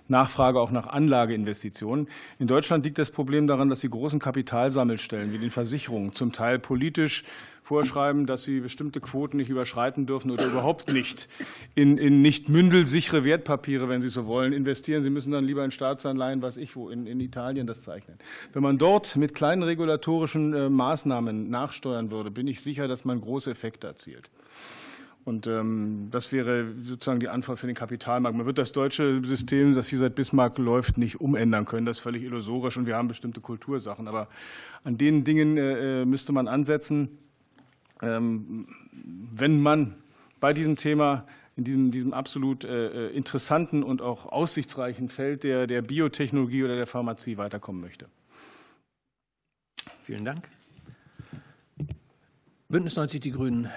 Nachfrage auch nach Anlageinvestitionen. In Deutschland liegt das Problem daran, dass die großen Kapitalsammelstellen wie den Versicherungen zum Teil politisch vorschreiben, dass sie bestimmte Quoten nicht überschreiten dürfen oder überhaupt nicht in, in nicht mündelsichere Wertpapiere, wenn Sie so wollen, investieren. Sie müssen dann lieber in Staatsanleihen, was ich wo, in, in Italien das zeichnen. Wenn man dort mit kleinen regulatorischen äh, Maßnahmen nachsteuern würde, bin ich sicher, dass man große Effekte erzielt. Und ähm, das wäre sozusagen die Antwort für den Kapitalmarkt. Man wird das deutsche System, das hier seit Bismarck läuft, nicht umändern können. Das ist völlig illusorisch und wir haben bestimmte Kultursachen. Aber an den Dingen äh, müsste man ansetzen, ähm, wenn man bei diesem Thema in diesem, diesem absolut äh, interessanten und auch aussichtsreichen Feld der, der Biotechnologie oder der Pharmazie weiterkommen möchte. Vielen Dank. Bündnis 90 Die Grünen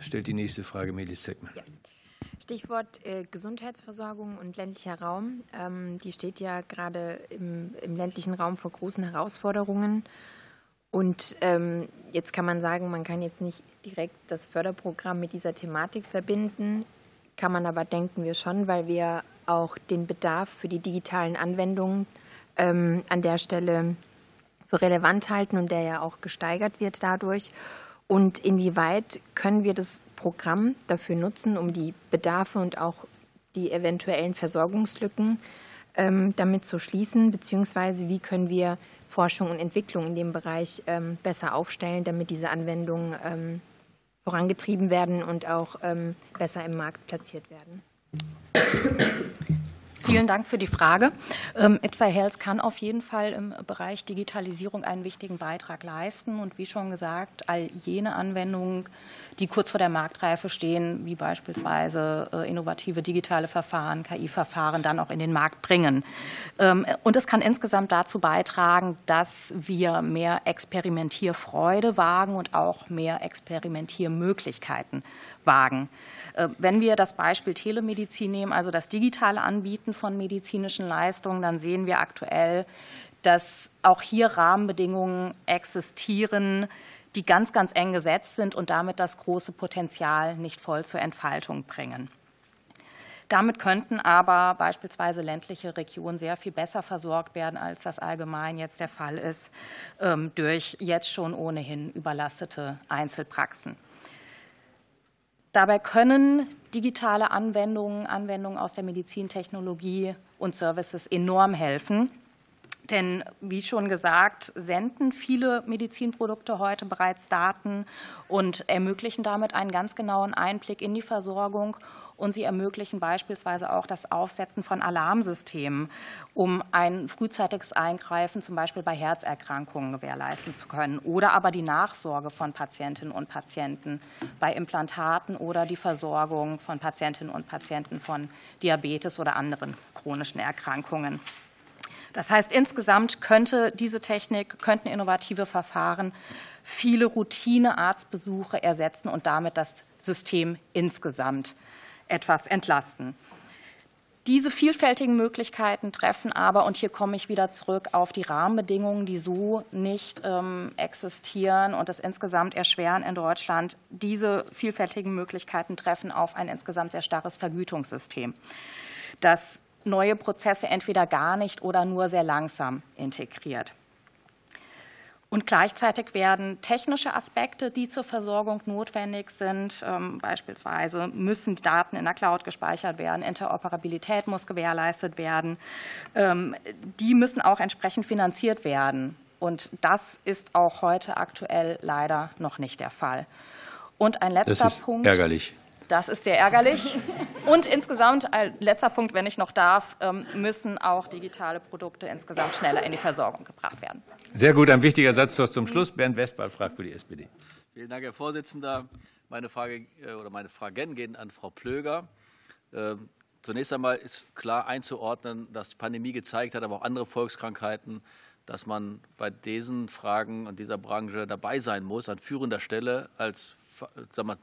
stellt die nächste Frage, Melis Zeckmann. Ja. Stichwort äh, Gesundheitsversorgung und ländlicher Raum. Ähm, die steht ja gerade im, im, ländlichen Raum vor großen Herausforderungen. Und ähm, jetzt kann man sagen, man kann jetzt nicht direkt das Förderprogramm mit dieser Thematik verbinden. Kann man aber, denken wir schon, weil wir auch den Bedarf für die digitalen Anwendungen ähm, an der Stelle für relevant halten und der ja auch gesteigert wird dadurch. Und inwieweit können wir das Programm dafür nutzen, um die Bedarfe und auch die eventuellen Versorgungslücken ähm, damit zu schließen, beziehungsweise wie können wir Forschung und Entwicklung in dem Bereich ähm, besser aufstellen, damit diese Anwendungen ähm, vorangetrieben werden und auch besser im Markt platziert werden. Vielen Dank für die Frage. Ähm, Ipsai Health kann auf jeden Fall im Bereich Digitalisierung einen wichtigen Beitrag leisten. Und wie schon gesagt, all jene Anwendungen, die kurz vor der Marktreife stehen, wie beispielsweise äh, innovative digitale Verfahren, KI-Verfahren, dann auch in den Markt bringen. Ähm, und es kann insgesamt dazu beitragen, dass wir mehr Experimentierfreude wagen und auch mehr Experimentiermöglichkeiten wagen. Äh, wenn wir das Beispiel Telemedizin nehmen, also das digitale Anbieten von medizinischen Leistungen, dann sehen wir aktuell, dass auch hier Rahmenbedingungen existieren, die ganz, ganz eng gesetzt sind und damit das große Potenzial nicht voll zur Entfaltung bringen. Damit könnten aber beispielsweise ländliche Regionen sehr viel besser versorgt werden, als das allgemein jetzt der Fall ist, ähm, durch jetzt schon ohnehin überlastete Einzelpraxen. Dabei können digitale Anwendungen, Anwendungen aus der Medizintechnologie und Services enorm helfen. Denn wie schon gesagt, senden viele Medizinprodukte heute bereits Daten und ermöglichen damit einen ganz genauen Einblick in die Versorgung und sie ermöglichen beispielsweise auch das Aufsetzen von Alarmsystemen, um ein frühzeitiges Eingreifen zum Beispiel bei Herzerkrankungen gewährleisten zu können oder aber die Nachsorge von Patientinnen und Patienten bei Implantaten oder die Versorgung von Patientinnen und Patienten von Diabetes oder anderen chronischen Erkrankungen. Das heißt, insgesamt könnte diese Technik, könnten innovative Verfahren viele Routine-Arztbesuche ersetzen und damit das System insgesamt etwas entlasten. Diese vielfältigen Möglichkeiten treffen aber, und hier komme ich wieder zurück auf die Rahmenbedingungen, die so nicht ähm, existieren und das insgesamt erschweren in Deutschland, diese vielfältigen Möglichkeiten treffen auf ein insgesamt sehr starres Vergütungssystem, das neue Prozesse entweder gar nicht oder nur sehr langsam integriert. Und gleichzeitig werden technische Aspekte, die zur Versorgung notwendig sind, ähm, beispielsweise müssen Daten in der Cloud gespeichert werden, Interoperabilität muss gewährleistet werden, ähm, die müssen auch entsprechend finanziert werden. Und das ist auch heute aktuell leider noch nicht der Fall. Und ein letzter das ist Punkt. Ärgerlich. Das ist sehr ärgerlich. Und insgesamt, ein letzter Punkt, wenn ich noch darf, ähm, müssen auch digitale Produkte insgesamt schneller in die Versorgung gebracht werden. Sehr gut, ein wichtiger Satz zum Schluss. Bernd Westphal fragt für die SPD. Vielen Dank, Herr Vorsitzender. Meine Frage äh, oder meine Fragen gehen an Frau Plöger. Ähm, zunächst einmal ist klar einzuordnen, dass die Pandemie gezeigt hat, aber auch andere Volkskrankheiten, dass man bei diesen Fragen und dieser Branche dabei sein muss, an führender Stelle als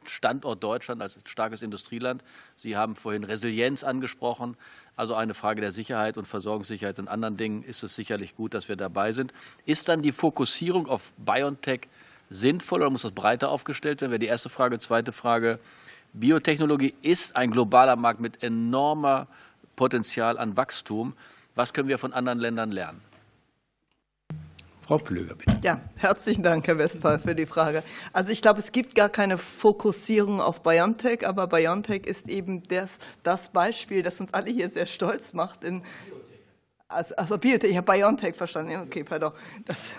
Standort Deutschland als starkes Industrieland. Sie haben vorhin Resilienz angesprochen, also eine Frage der Sicherheit und Versorgungssicherheit und anderen Dingen ist es sicherlich gut, dass wir dabei sind. Ist dann die Fokussierung auf BioNTech sinnvoll oder muss das breiter aufgestellt werden? Wäre die erste Frage. Zweite Frage. Biotechnologie ist ein globaler Markt mit enormer Potenzial an Wachstum. Was können wir von anderen Ländern lernen? Frau Plöger, bitte. Ja, herzlichen Dank, Herr Westphal, für die Frage. Also ich glaube, es gibt gar keine Fokussierung auf BioNTech, aber BioNTech ist eben das, das Beispiel, das uns alle hier sehr stolz macht. In, also Biotech, ich habe BioNTech verstanden. Okay, pardon. Das,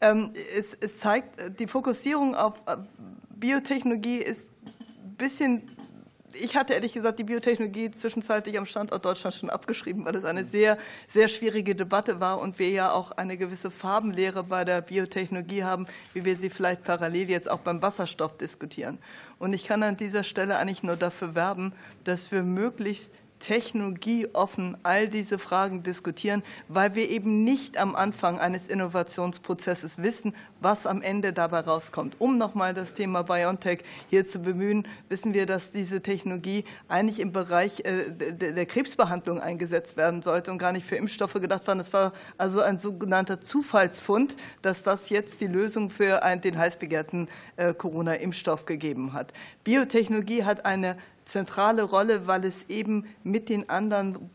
ähm, es, es zeigt, die Fokussierung auf äh, Biotechnologie ist ein bisschen ich hatte ehrlich gesagt die Biotechnologie zwischenzeitlich am Standort Deutschland schon abgeschrieben, weil es eine sehr, sehr schwierige Debatte war und wir ja auch eine gewisse Farbenlehre bei der Biotechnologie haben, wie wir sie vielleicht parallel jetzt auch beim Wasserstoff diskutieren. Und ich kann an dieser Stelle eigentlich nur dafür werben, dass wir möglichst technologieoffen all diese Fragen diskutieren, weil wir eben nicht am Anfang eines Innovationsprozesses wissen, was am Ende dabei rauskommt. Um nochmal das Thema BioNTech hier zu bemühen, wissen wir, dass diese Technologie eigentlich im Bereich äh, der Krebsbehandlung eingesetzt werden sollte und gar nicht für Impfstoffe gedacht war. Es war also ein sogenannter Zufallsfund, dass das jetzt die Lösung für den heiß begehrten äh, Corona-Impfstoff gegeben hat. Biotechnologie hat eine zentrale Rolle, weil es eben mit den anderen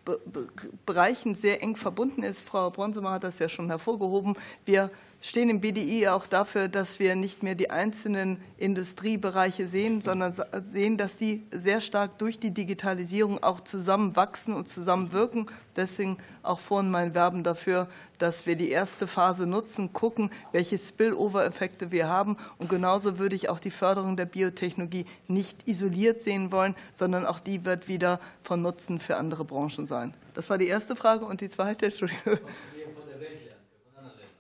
Bereichen sehr eng verbunden ist. Frau Bronsemer hat das ja schon hervorgehoben. Wir stehen im BDI auch dafür, dass wir nicht mehr die einzelnen Industriebereiche sehen, sondern sehen, dass die sehr stark durch die Digitalisierung auch zusammenwachsen und zusammenwirken. Deswegen auch vorhin mein Werben dafür, dass wir die erste Phase nutzen, gucken, welche Spillover-Effekte wir haben. Und genauso würde ich auch die Förderung der Biotechnologie nicht isoliert sehen wollen, sondern auch die wird wieder von Nutzen für andere Branchen sein. Das war die erste Frage. Und die zweite, Entschuldigung.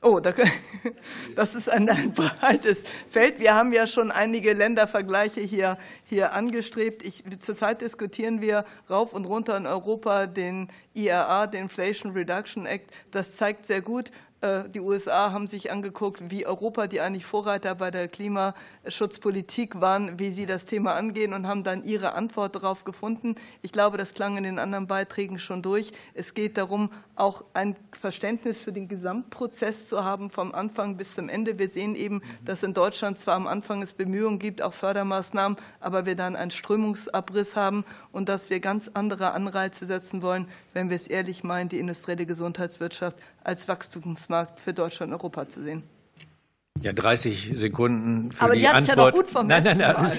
Oh, das ist ein, breites Feld. Wir haben ja schon einige Ländervergleiche hier, hier angestrebt. Ich, zurzeit diskutieren wir rauf und runter in Europa den IRA, den Inflation Reduction Act. Das zeigt sehr gut, die USA haben sich angeguckt, wie Europa, die eigentlich Vorreiter bei der Klimaschutzpolitik waren, wie sie das Thema angehen und haben dann ihre Antwort darauf gefunden. Ich glaube, das klang in den anderen Beiträgen schon durch. Es geht darum, auch ein Verständnis für den Gesamtprozess zu haben, vom Anfang bis zum Ende. Wir sehen eben, dass in Deutschland zwar am Anfang es Bemühungen gibt, auch Fördermaßnahmen, aber wir dann einen Strömungsabriss haben und dass wir ganz andere Anreize setzen wollen, wenn wir es ehrlich meinen, die industrielle Gesundheitswirtschaft als Wachstumsmarkt für Deutschland und Europa zu sehen. Ja, 30 Sekunden für Aber die, die Antwort. ja doch gut vom nein, nein, nein,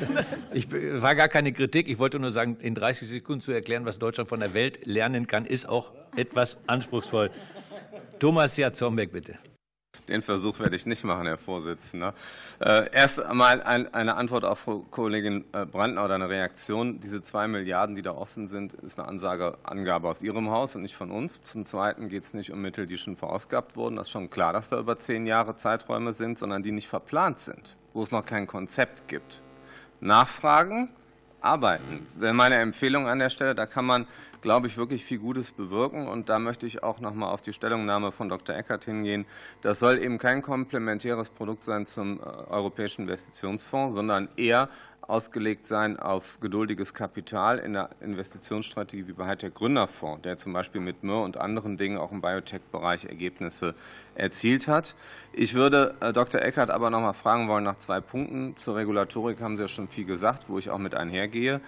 ich war gar keine Kritik. Ich wollte nur sagen, in 30 Sekunden zu erklären, was Deutschland von der Welt lernen kann, ist auch etwas anspruchsvoll. Thomas Jatzombeck, bitte. Den Versuch werde ich nicht machen, Herr Vorsitzender. Äh, erst einmal eine Antwort auf Frau Kollegin äh, Brandner oder eine Reaktion. Diese zwei Milliarden, die da offen sind, ist eine Ansage, Angabe aus Ihrem Haus und nicht von uns. Zum Zweiten geht es nicht um Mittel, die schon verausgabt wurden. Das ist schon klar, dass da über zehn Jahre Zeiträume sind, sondern die nicht verplant sind, wo es noch kein Konzept gibt. Nachfragen, arbeiten. Meine Empfehlung an der Stelle, da kann man glaube ich, wirklich viel Gutes bewirken. Und da möchte ich auch noch mal auf die Stellungnahme von Dr. Eckert hingehen. Das soll eben kein komplementäres Produkt sein zum äh, Europäischen Investitionsfonds, sondern eher ausgelegt sein auf geduldiges Kapital in der Investitionsstrategie wie bei der Gründerfonds, der zum Beispiel mit MIR und anderen Dingen auch im Biotech-Bereich Ergebnisse erzielt hat. Ich würde äh, Dr. Eckert aber noch mal fragen wollen nach zwei Punkten. Zur Regulatorik haben Sie ja schon viel gesagt, wo ich auch mit einhergehe.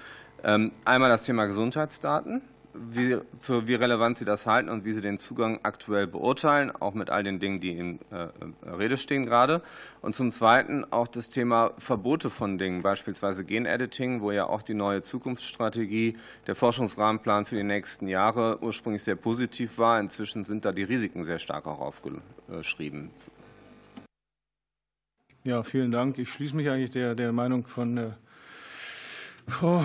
Ähm, einmal das Thema Gesundheitsdaten wie, für wie relevant Sie das halten und wie Sie den Zugang aktuell beurteilen, auch mit all den Dingen, die in äh, Rede stehen gerade. Und zum Zweiten auch das Thema Verbote von Dingen, beispielsweise Genediting, wo ja auch die neue Zukunftsstrategie, der Forschungsrahmenplan für die nächsten Jahre ursprünglich sehr positiv war. Inzwischen sind da die Risiken sehr stark auch aufgeschrieben. Ja, vielen Dank. Ich schließe mich eigentlich der, der Meinung von äh, Oh,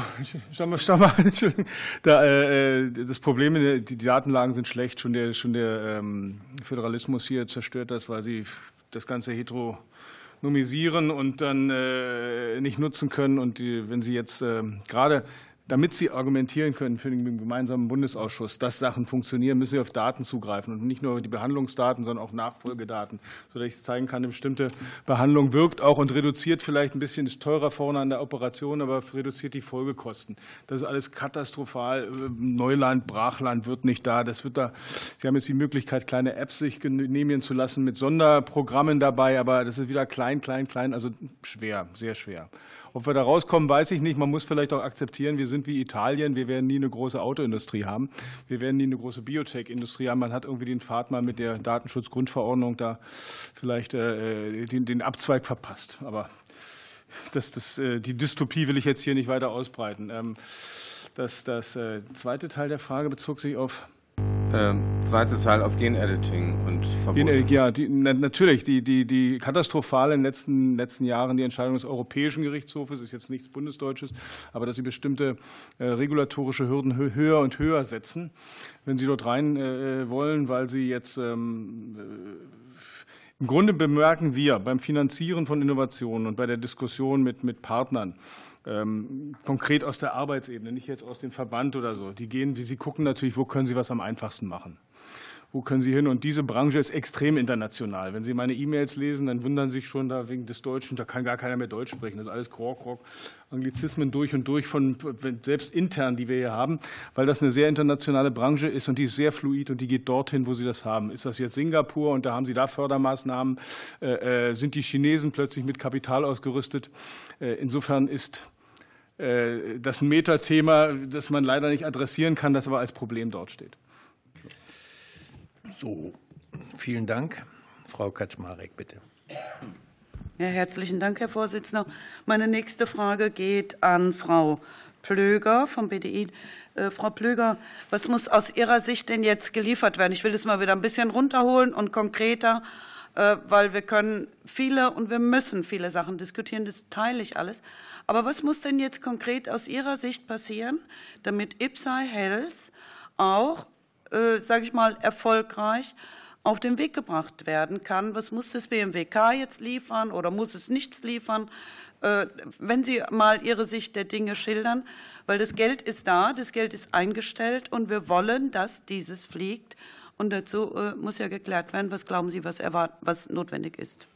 schau mal, schau mal, Da, äh, äh, das Problem, die, die Datenlagen sind schlecht. Schon der, schon der ähm, Föderalismus hier zerstört das, weil sie das Ganze heteronomisieren und dann äh, nicht nutzen können. Und die, wenn Sie jetzt äh, gerade damit Sie argumentieren können für den gemeinsamen Bundesausschuss, dass Sachen funktionieren, müssen Sie auf Daten zugreifen und nicht nur die Behandlungsdaten, sondern auch Nachfolgedaten, sodass ich zeigen kann, eine bestimmte Behandlung wirkt auch und reduziert vielleicht ein bisschen, ist teurer vorne an der Operation, aber reduziert die Folgekosten. Das ist alles katastrophal. Neuland, Brachland wird nicht da. Das wird da. Sie haben jetzt die Möglichkeit, kleine Apps sich genehmigen zu lassen mit Sonderprogrammen dabei, aber das ist wieder klein, klein, klein, also schwer, sehr schwer. Ob wir da rauskommen, weiß ich nicht. Man muss vielleicht auch akzeptieren, wir sind wie Italien. Wir werden nie eine große Autoindustrie haben. Wir werden nie eine große Biotech-Industrie haben. Man hat irgendwie den Pfad mal mit der Datenschutzgrundverordnung da vielleicht äh, den, den Abzweig verpasst. Aber das, das, äh, die Dystopie will ich jetzt hier nicht weiter ausbreiten. Ähm, das, das äh, zweite Teil der Frage bezog sich auf ähm, zweite Teil auf Genediting und Verbote. Ja, die, natürlich. Die, die, die katastrophale in den letzten, letzten Jahren die Entscheidung des Europäischen Gerichtshofes ist jetzt nichts Bundesdeutsches, aber dass sie bestimmte äh, regulatorische Hürden höher und höher setzen, wenn sie dort rein äh, wollen, weil sie jetzt ähm, äh, im Grunde bemerken wir beim Finanzieren von Innovationen und bei der Diskussion mit, mit Partnern, ähm, konkret aus der Arbeitsebene, nicht jetzt aus dem Verband oder so. Die gehen, sie gucken natürlich, wo können sie was am einfachsten machen. Wo können Sie hin? Und diese Branche ist extrem international. Wenn Sie meine E-Mails lesen, dann wundern Sie sich schon da wegen des Deutschen, da kann gar keiner mehr Deutsch sprechen. Das ist alles Krok, Anglizismen durch und durch, von, selbst intern, die wir hier haben, weil das eine sehr internationale Branche ist und die ist sehr fluid und die geht dorthin, wo Sie das haben. Ist das jetzt Singapur und da haben Sie da Fördermaßnahmen? Äh, äh, sind die Chinesen plötzlich mit Kapital ausgerüstet? Äh, insofern ist das ein Metathema, das man leider nicht adressieren kann, das aber als Problem dort steht. So, vielen Dank. Frau Kaczmarek, bitte. Ja, herzlichen Dank, Herr Vorsitzender. Meine nächste Frage geht an Frau Plöger vom BDI. Äh, Frau Plöger, was muss aus Ihrer Sicht denn jetzt geliefert werden? Ich will es mal wieder ein bisschen runterholen und konkreter, äh, weil wir können viele und wir müssen viele Sachen diskutieren. Das teile ich alles. Aber was muss denn jetzt konkret aus Ihrer Sicht passieren, damit Ipsai Health auch sage ich mal, erfolgreich auf den Weg gebracht werden kann. Was muss das BMWK jetzt liefern oder muss es nichts liefern? Äh, wenn Sie mal Ihre Sicht der Dinge schildern, weil das Geld ist da, das Geld ist eingestellt und wir wollen, dass dieses fliegt. Und dazu äh, muss ja geklärt werden, was glauben Sie, was, was notwendig ist.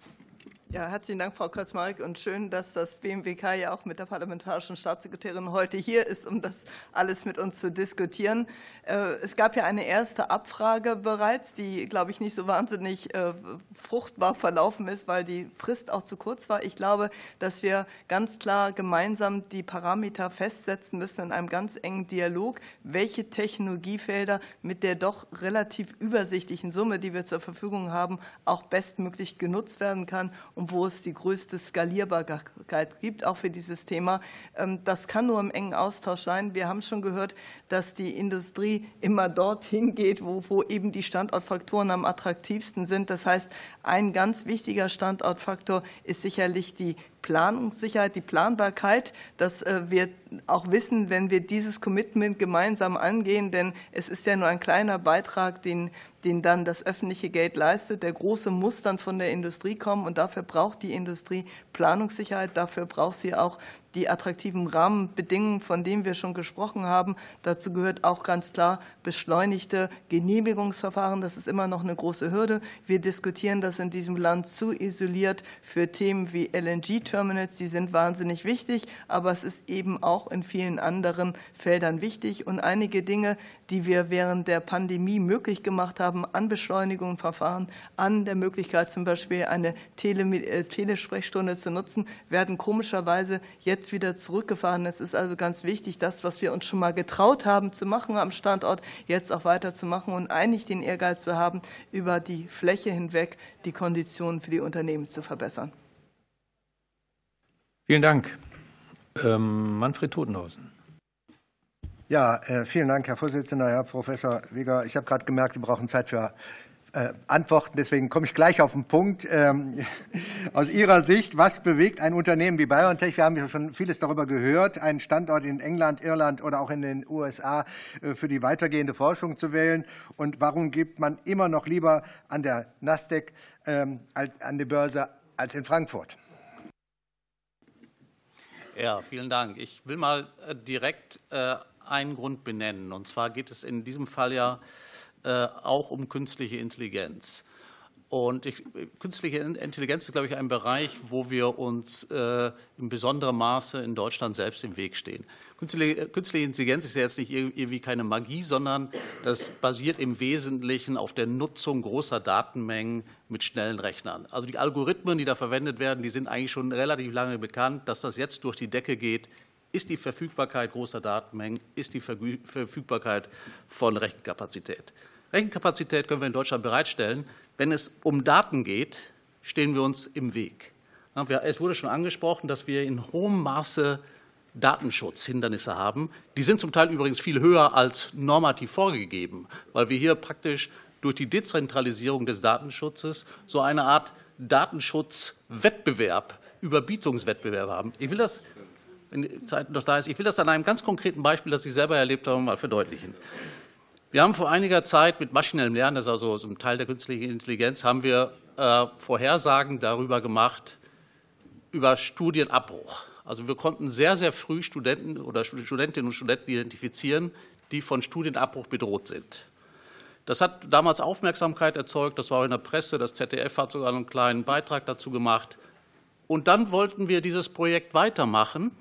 Ja, herzlichen Dank, Frau Kaczmarek, und schön, dass das BMWK ja auch mit der parlamentarischen Staatssekretärin heute hier ist, um das alles mit uns zu diskutieren. Äh, es gab ja eine erste Abfrage bereits, die, glaube ich, nicht so wahnsinnig äh, fruchtbar verlaufen ist, weil die Frist auch zu kurz war. Ich glaube, dass wir ganz klar gemeinsam die Parameter festsetzen müssen in einem ganz engen Dialog, welche Technologiefelder mit der doch relativ übersichtlichen Summe, die wir zur Verfügung haben, auch bestmöglich genutzt werden kann, und wo es die größte Skalierbarkeit gibt, auch für dieses Thema. Ähm, das kann nur im engen Austausch sein. Wir haben schon gehört, dass die Industrie immer dorthin geht, wo, wo eben die Standortfaktoren am attraktivsten sind. Das heißt, ein ganz wichtiger Standortfaktor ist sicherlich die Planungssicherheit, die Planbarkeit, dass äh, wir auch wissen, wenn wir dieses Commitment gemeinsam angehen, denn es ist ja nur ein kleiner Beitrag, den, den dann das öffentliche Geld leistet. Der große muss dann von der Industrie kommen und dafür braucht die Industrie Planungssicherheit, dafür braucht sie auch die attraktiven Rahmenbedingungen, von denen wir schon gesprochen haben. Dazu gehört auch ganz klar beschleunigte Genehmigungsverfahren. Das ist immer noch eine große Hürde. Wir diskutieren das in diesem Land zu isoliert für Themen wie LNG-Terminals. Die sind wahnsinnig wichtig, aber es ist eben auch in vielen anderen Feldern wichtig. Und einige Dinge, die wir während der Pandemie möglich gemacht haben, an Beschleunigungsverfahren, an der Möglichkeit zum Beispiel eine äh, Telesprechstunde zu nutzen, werden komischerweise jetzt jetzt wieder zurückgefahren. Es ist also ganz wichtig, das, was wir uns schon mal getraut haben zu machen am Standort, jetzt auch weiterzumachen und eigentlich den Ehrgeiz zu haben, über die Fläche hinweg die Konditionen für die Unternehmen zu verbessern. Vielen Dank. Ähm, Manfred Totenhausen. Ja, äh, vielen Dank, Herr Vorsitzender, Herr Professor Wieger. Ich habe gerade gemerkt, Sie brauchen Zeit für äh, antworten. Deswegen komme ich gleich auf den Punkt. Ähm, aus Ihrer Sicht, was bewegt ein Unternehmen wie BioNTech? Wir haben ja schon vieles darüber gehört, einen Standort in England, Irland oder auch in den USA äh, für die weitergehende Forschung zu wählen. Und warum gibt man immer noch lieber an der Nasdaq ähm, an die Börse als in Frankfurt? Ja, vielen Dank. Ich will mal direkt einen Grund benennen. Und zwar geht es in diesem Fall ja äh, auch um künstliche Intelligenz. Und ich, künstliche Intelligenz ist, glaube ich, ein Bereich, wo wir uns äh, in besonderem Maße in Deutschland selbst im Weg stehen. Künstliche, künstliche Intelligenz ist ja jetzt nicht irgendwie keine Magie, sondern das basiert im Wesentlichen auf der Nutzung großer Datenmengen mit schnellen Rechnern. Also die Algorithmen, die da verwendet werden, die sind eigentlich schon relativ lange bekannt. Dass das jetzt durch die Decke geht, ist die Verfügbarkeit großer Datenmengen, ist die Verfügbarkeit von Rechenkapazität. Rechenkapazität können wir in Deutschland bereitstellen. Wenn es um Daten geht, stehen wir uns im Weg. Es wurde schon angesprochen, dass wir in hohem Maße Datenschutzhindernisse haben. Die sind zum Teil übrigens viel höher als normativ vorgegeben, weil wir hier praktisch durch die Dezentralisierung des Datenschutzes so eine Art Datenschutzwettbewerb, Überbietungswettbewerb haben. Ich will das, wenn Zeit noch da ist, ich will das an einem ganz konkreten Beispiel, das ich selber erlebt habe, mal verdeutlichen. Wir haben vor einiger Zeit mit maschinellem Lernen, das ist also ein Teil der künstlichen Intelligenz, haben wir äh, Vorhersagen darüber gemacht, über Studienabbruch. Also wir konnten sehr, sehr früh Studenten oder Studentinnen und Studenten identifizieren, die von Studienabbruch bedroht sind. Das hat damals Aufmerksamkeit erzeugt, das war in der Presse, das ZDF hat sogar einen kleinen Beitrag dazu gemacht. Und dann wollten wir dieses Projekt weitermachen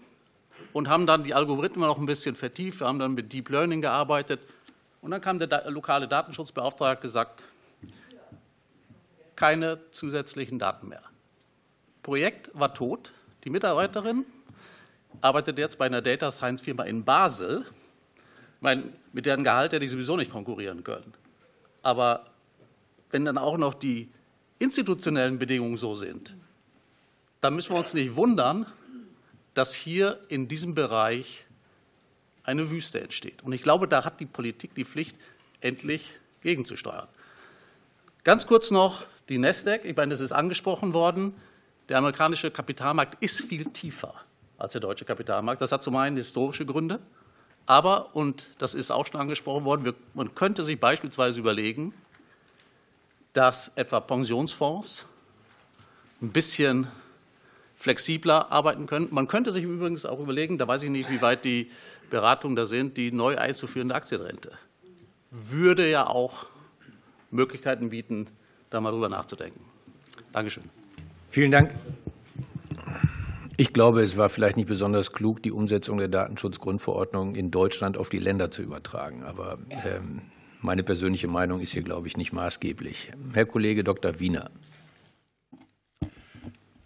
und haben dann die Algorithmen noch ein bisschen vertieft. Wir haben dann mit Deep Learning gearbeitet und dann kam der lokale Datenschutzbeauftragte und gesagt, keine zusätzlichen Daten mehr. Projekt war tot. Die Mitarbeiterin arbeitet jetzt bei einer Data Science Firma in Basel. Meine, mit deren Gehalt hätte ich sowieso nicht konkurrieren können. Aber wenn dann auch noch die institutionellen Bedingungen so sind, dann müssen wir uns nicht wundern, dass hier in diesem Bereich eine Wüste entsteht. Und ich glaube, da hat die Politik die Pflicht, endlich gegenzusteuern. Ganz kurz noch die Nasdaq. Ich meine, das ist angesprochen worden. Der amerikanische Kapitalmarkt ist viel tiefer als der deutsche Kapitalmarkt. Das hat zum einen historische Gründe. Aber, und das ist auch schon angesprochen worden, man könnte sich beispielsweise überlegen, dass etwa Pensionsfonds ein bisschen flexibler arbeiten können. Man könnte sich übrigens auch überlegen, da weiß ich nicht, wie weit die Beratungen da sind, die neu einzuführende Aktienrente. Würde ja auch Möglichkeiten bieten, da mal drüber nachzudenken. Dankeschön. Vielen Dank. Ich glaube, es war vielleicht nicht besonders klug, die Umsetzung der Datenschutzgrundverordnung in Deutschland auf die Länder zu übertragen. Aber ähm, meine persönliche Meinung ist hier, glaube ich, nicht maßgeblich. Herr Kollege Dr. Wiener.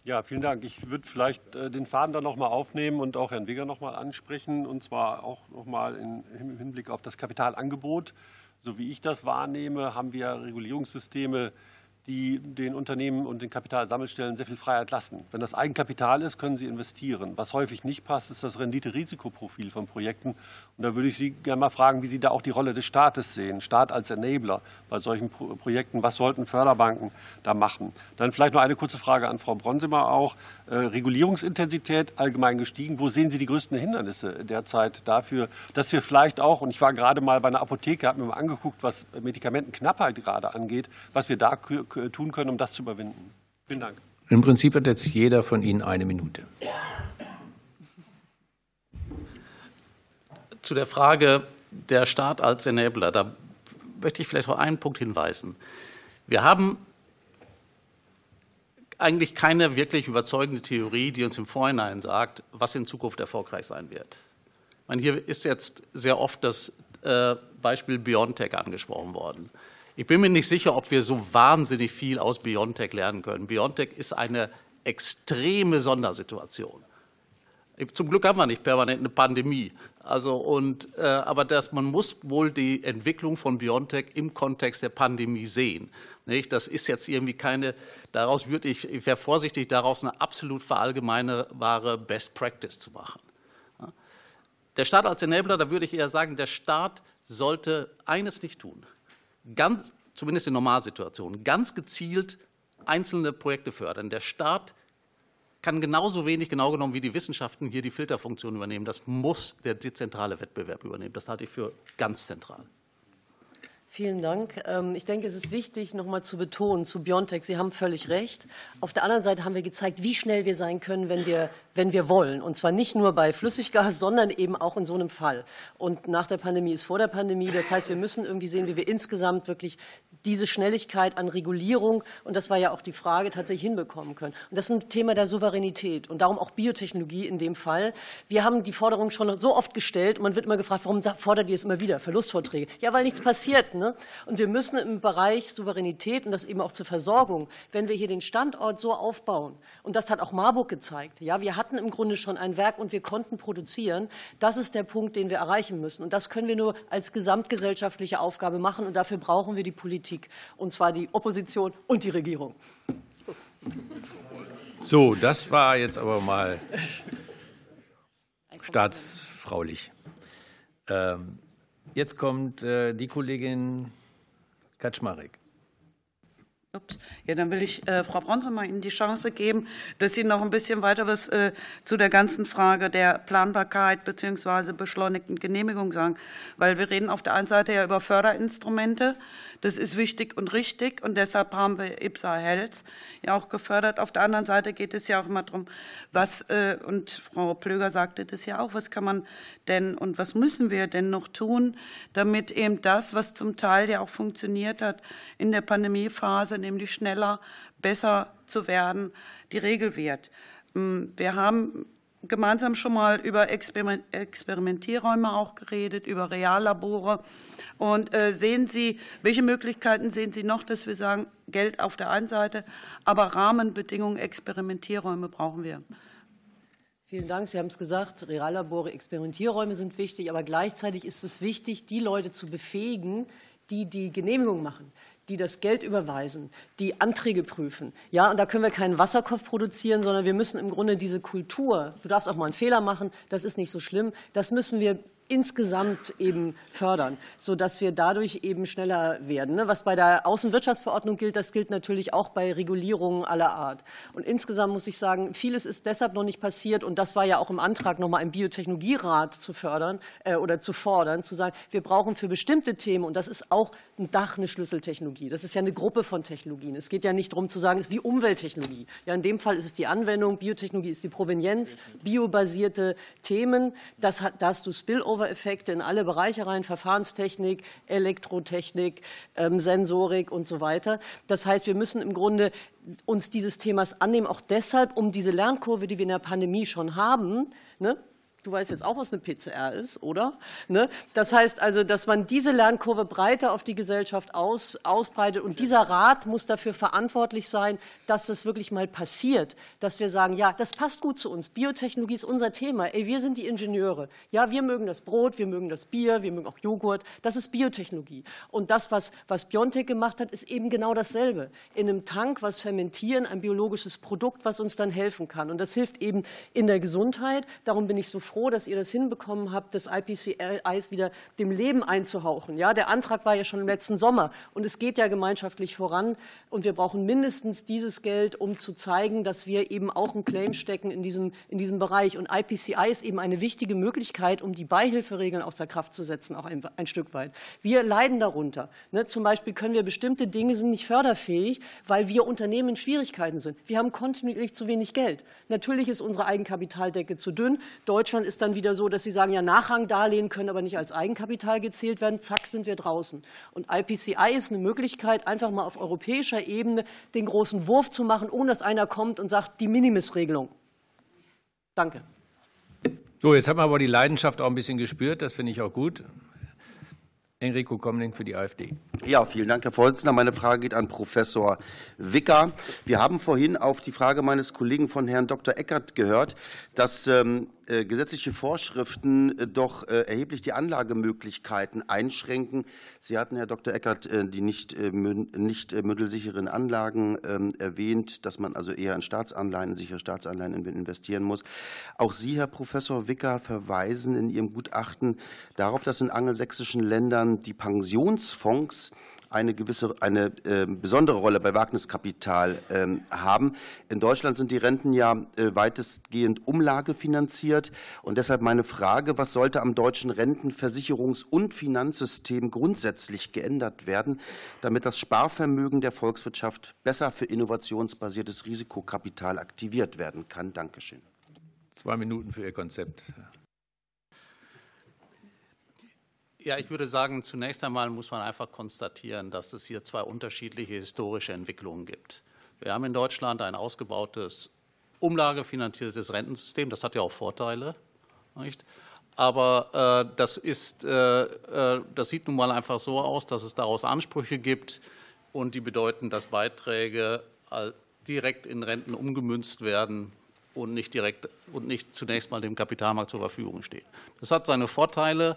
Ja, vielen Dank. Ich würde vielleicht äh, den Faden dann noch mal aufnehmen und auch Herrn Wigger noch mal ansprechen, und zwar auch noch mal im Hinblick auf das Kapitalangebot. So wie ich das wahrnehme, haben wir Regulierungssysteme, die den Unternehmen und den Kapitalsammelstellen sehr viel Freiheit lassen. Wenn das Eigenkapital ist, können sie investieren. Was häufig nicht passt, ist das Rendite-Risikoprofil von Projekten. Und da würde ich Sie gerne mal fragen, wie Sie da auch die Rolle des Staates sehen. Staat als Enabler bei solchen Projekten. Was sollten Förderbanken da machen? Dann vielleicht noch eine kurze Frage an Frau Bronsimer auch. Äh, Regulierungsintensität allgemein gestiegen. Wo sehen Sie die größten Hindernisse derzeit dafür, dass wir vielleicht auch, und ich war gerade mal bei einer Apotheke, habe mir mal angeguckt, was Medikamentenknappheit gerade angeht, was wir da tun können, um das zu überwinden. Vielen Dank. Im Prinzip hat jetzt jeder von Ihnen eine Minute. Zu der Frage der Staat als Enabler, da möchte ich vielleicht auf einen Punkt hinweisen. Wir haben eigentlich keine wirklich überzeugende Theorie, die uns im Vorhinein sagt, was in Zukunft erfolgreich sein wird. Meine, hier ist jetzt sehr oft das äh, Beispiel Biontech angesprochen worden. Ich bin mir nicht sicher, ob wir so wahnsinnig viel aus BioNTech lernen können. BioNTech ist eine extreme Sondersituation. Zum Glück haben wir nicht permanent eine Pandemie. Also und, äh, aber das, man muss wohl die Entwicklung von BioNTech im Kontext der Pandemie sehen. Nicht? Das ist jetzt irgendwie keine, daraus würde ich, ich wäre vorsichtig, daraus eine absolut verallgemeinere Best Practice zu machen. Der Staat als Enabler, da würde ich eher sagen, der Staat sollte eines nicht tun ganz, zumindest in Normalsituationen, ganz gezielt einzelne Projekte fördern. Der Staat kann genauso wenig genau genommen wie die Wissenschaften hier die Filterfunktion übernehmen. Das muss der dezentrale Wettbewerb übernehmen. Das halte ich für ganz zentral. Vielen Dank. Ähm, ich denke, es ist wichtig, noch mal zu betonen zu Biontech. Sie haben völlig recht. Auf der anderen Seite haben wir gezeigt, wie schnell wir sein können, wenn wir, wenn wir wollen. Und zwar nicht nur bei Flüssiggas, sondern eben auch in so einem Fall. Und nach der Pandemie ist vor der Pandemie. Das heißt, wir müssen irgendwie sehen, wie wir insgesamt wirklich diese Schnelligkeit an Regulierung, und das war ja auch die Frage, tatsächlich hinbekommen können. Und das ist ein Thema der Souveränität und darum auch Biotechnologie in dem Fall. Wir haben die Forderung schon so oft gestellt und man wird immer gefragt, warum fordert ihr es immer wieder? Verlustvorträge. Ja, weil nichts passiert. Ne? Und wir müssen im Bereich Souveränität und das eben auch zur Versorgung, wenn wir hier den Standort so aufbauen, und das hat auch Marburg gezeigt, ja, wir hatten im Grunde schon ein Werk und wir konnten produzieren, das ist der Punkt, den wir erreichen müssen. Und das können wir nur als gesamtgesellschaftliche Aufgabe machen und dafür brauchen wir die Politik, und zwar die Opposition und die Regierung. So, das war jetzt aber mal staatsfraulich. Ähm, jetzt kommt äh, die Kollegin Kaczmarek. Ja, dann will ich äh, Frau Bronzemann Ihnen die Chance geben, dass Sie noch ein bisschen weiter was äh, zu der ganzen Frage der Planbarkeit bzw. beschleunigten Genehmigung sagen. Weil wir reden auf der einen Seite ja über Förderinstrumente. Das ist wichtig und richtig. Und deshalb haben wir IPSA Health ja auch gefördert. Auf der anderen Seite geht es ja auch immer darum, was, äh, und Frau Plöger sagte das ja auch, was kann man denn und was müssen wir denn noch tun, damit eben das, was zum Teil ja auch funktioniert hat in der Pandemiephase, nämlich schneller, besser zu werden, die Regel wird. Hm, wir haben gemeinsam schon mal über Experimentierräume auch geredet, über Reallabore. Und äh, sehen Sie, welche Möglichkeiten sehen Sie noch, dass wir sagen, Geld auf der einen Seite, aber Rahmenbedingungen, Experimentierräume brauchen wir? Vielen Dank. Sie haben es gesagt, Reallabore, Experimentierräume sind wichtig, aber gleichzeitig ist es wichtig, die Leute zu befähigen, die die Genehmigung machen die das Geld überweisen, die Anträge prüfen. Ja, und da können wir keinen Wasserkopf produzieren, sondern wir müssen im Grunde diese Kultur, du darfst auch mal einen Fehler machen, das ist nicht so schlimm, das müssen wir insgesamt eben fördern, sodass wir dadurch eben schneller werden. Ne? Was bei der Außenwirtschaftsverordnung gilt, das gilt natürlich auch bei Regulierungen aller Art. Und insgesamt muss ich sagen, vieles ist deshalb noch nicht passiert. Und das war ja auch im Antrag, nochmal einen Biotechnologierat zu fördern äh, oder zu fordern, zu sagen, wir brauchen für bestimmte Themen, und das ist auch ein Dach eine Schlüsseltechnologie. Das ist ja eine Gruppe von Technologien. Es geht ja nicht darum zu sagen, es ist wie Umwelttechnologie. Ja, in dem Fall ist es die Anwendung, Biotechnologie ist die Provenienz, biobasierte Themen. Das hat, da hast du Spillover Spillover-Effekte in alle Bereiche rein, Verfahrenstechnik, Elektrotechnik, ähm, Sensorik und so weiter. Das heißt, wir müssen im Grunde uns dieses Themas annehmen, auch deshalb, um diese Lernkurve, die wir in der Pandemie schon haben, ne, Du weißt jetzt auch, was eine PCR ist, oder? Ne? Das heißt also, dass man diese Lernkurve breiter auf die Gesellschaft aus, ausbreitet. Und dieser Rat muss dafür verantwortlich sein, dass das wirklich mal passiert. Dass wir sagen, ja, das passt gut zu uns. Biotechnologie ist unser Thema. Ey, wir sind die Ingenieure. Ja, wir mögen das Brot, wir mögen das Bier, wir mögen auch Joghurt. Das ist Biotechnologie. Und das, was, was Biontech gemacht hat, ist eben genau dasselbe. In einem Tank was fermentieren, ein biologisches Produkt, was uns dann helfen kann. Und das hilft eben in der Gesundheit. Darum bin ich so froh, froh, dass ihr das hinbekommen habt, das IPCI wieder dem Leben einzuhauchen. Ja, der Antrag war ja schon im letzten Sommer und es geht ja gemeinschaftlich voran. Und wir brauchen mindestens dieses Geld, um zu zeigen, dass wir eben auch einen Claim stecken in diesem, in diesem Bereich. Und IPCI ist eben eine wichtige Möglichkeit, um die Beihilferegeln außer Kraft zu setzen, auch ein, ein Stück weit. Wir leiden darunter. Ne? Zum Beispiel können wir bestimmte Dinge sind nicht förderfähig, weil wir Unternehmen in Schwierigkeiten sind. Wir haben kontinuierlich zu wenig Geld. Natürlich ist unsere Eigenkapitaldecke zu dünn. Deutschland ist dann wieder so, dass Sie sagen, ja, Nachrangdarlehen können aber nicht als Eigenkapital gezählt werden. Zack, sind wir draußen. Und IPCI ist eine Möglichkeit, einfach mal auf europäischer Ebene den großen Wurf zu machen, ohne dass einer kommt und sagt, die Minimis-Regelung. Danke. So, jetzt haben wir aber die Leidenschaft auch ein bisschen gespürt. Das finde ich auch gut. Enrico Komling für die AfD. Ja, vielen Dank, Herr Vorsitzender. Meine Frage geht an Professor Wicker. Wir haben vorhin auf die Frage meines Kollegen von Herrn Dr. Eckert gehört, dass ähm, äh, gesetzliche Vorschriften äh, doch äh, erheblich die Anlagemöglichkeiten einschränken. Sie hatten, Herr Dr. Eckert, die nicht, nicht mittelsicheren Anlagen ähm, erwähnt, dass man also eher in Staatsanleihen, in sichere Staatsanleihen investieren muss. Auch Sie, Herr Professor Wicker, verweisen in Ihrem Gutachten darauf, dass in angelsächsischen Ländern die Pensionsfonds eine gewisse, eine äh, besondere Rolle bei Wagniskapital äh, haben. In Deutschland sind die Renten ja äh, weitestgehend umlagefinanziert. Und deshalb meine Frage, was sollte am deutschen Rentenversicherungs- und Finanzsystem grundsätzlich geändert werden, damit das Sparvermögen der Volkswirtschaft besser für innovationsbasiertes Risikokapital aktiviert werden kann? Dankeschön. Zwei Minuten für Ihr Konzept. Ja, ich würde sagen, zunächst einmal muss man einfach konstatieren, dass es hier zwei unterschiedliche historische Entwicklungen gibt. Wir haben in Deutschland ein ausgebautes umlagefinanziertes Rentensystem. Das hat ja auch Vorteile. Nicht? Aber äh, das, ist, äh, äh, das sieht nun mal einfach so aus, dass es daraus Ansprüche gibt und die bedeuten, dass Beiträge direkt in Renten umgemünzt werden und nicht direkt und nicht zunächst mal dem Kapitalmarkt zur Verfügung stehen. Das hat seine Vorteile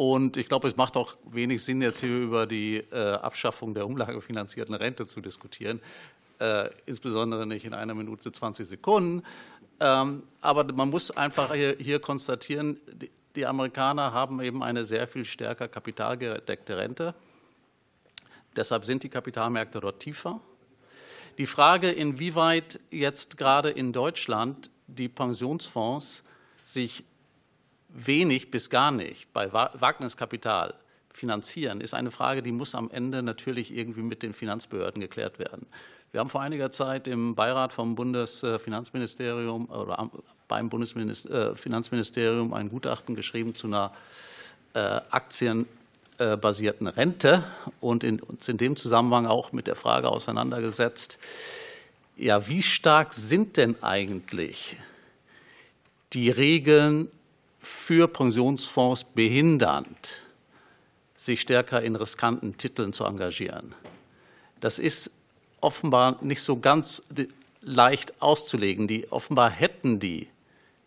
und ich glaube, es macht auch wenig Sinn, jetzt hier über die Abschaffung der umlagefinanzierten Rente zu diskutieren, insbesondere nicht in einer Minute 20 Sekunden. Ähm, aber man muss einfach hier konstatieren, die Amerikaner haben eben eine sehr viel stärker kapitalgedeckte Rente. Deshalb sind die Kapitalmärkte dort tiefer. Die Frage, inwieweit jetzt gerade in Deutschland die Pensionsfonds sich wenig bis gar nicht bei Wagniskapital finanzieren, ist eine Frage, die muss am Ende natürlich irgendwie mit den Finanzbehörden geklärt werden. Wir haben vor einiger Zeit im Beirat vom Bundesfinanzministerium oder beim Bundesfinanzministerium ein Gutachten geschrieben zu einer äh, aktienbasierten Rente und uns in dem Zusammenhang auch mit der Frage auseinandergesetzt, ja, wie stark sind denn eigentlich die Regeln für Pensionsfonds behindernd, sich stärker in riskanten Titeln zu engagieren? Das ist offenbar nicht so ganz leicht auszulegen. Die, offenbar hätten die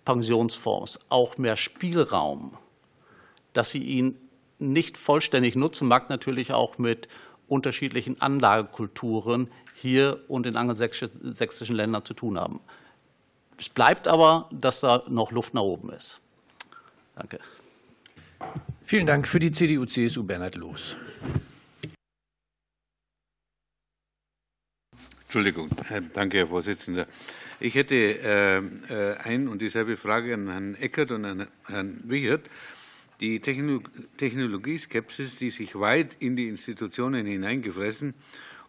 Pensionsfonds auch mehr Spielraum, dass sie ihn nicht vollständig nutzen, mag natürlich auch mit unterschiedlichen Anlagekulturen hier und in angelsächsischen Ländern zu tun haben. Es bleibt aber, dass da noch Luft nach oben ist. Danke. Vielen Dank für die CDU-CSU Bernhard Loos. Entschuldigung, danke, Herr Vorsitzender. Ich hätte äh, äh, ein und dieselbe Frage an Herrn Eckert und an Herrn Wichert. Die Technologieskepsis, die sich weit in die Institutionen hineingefressen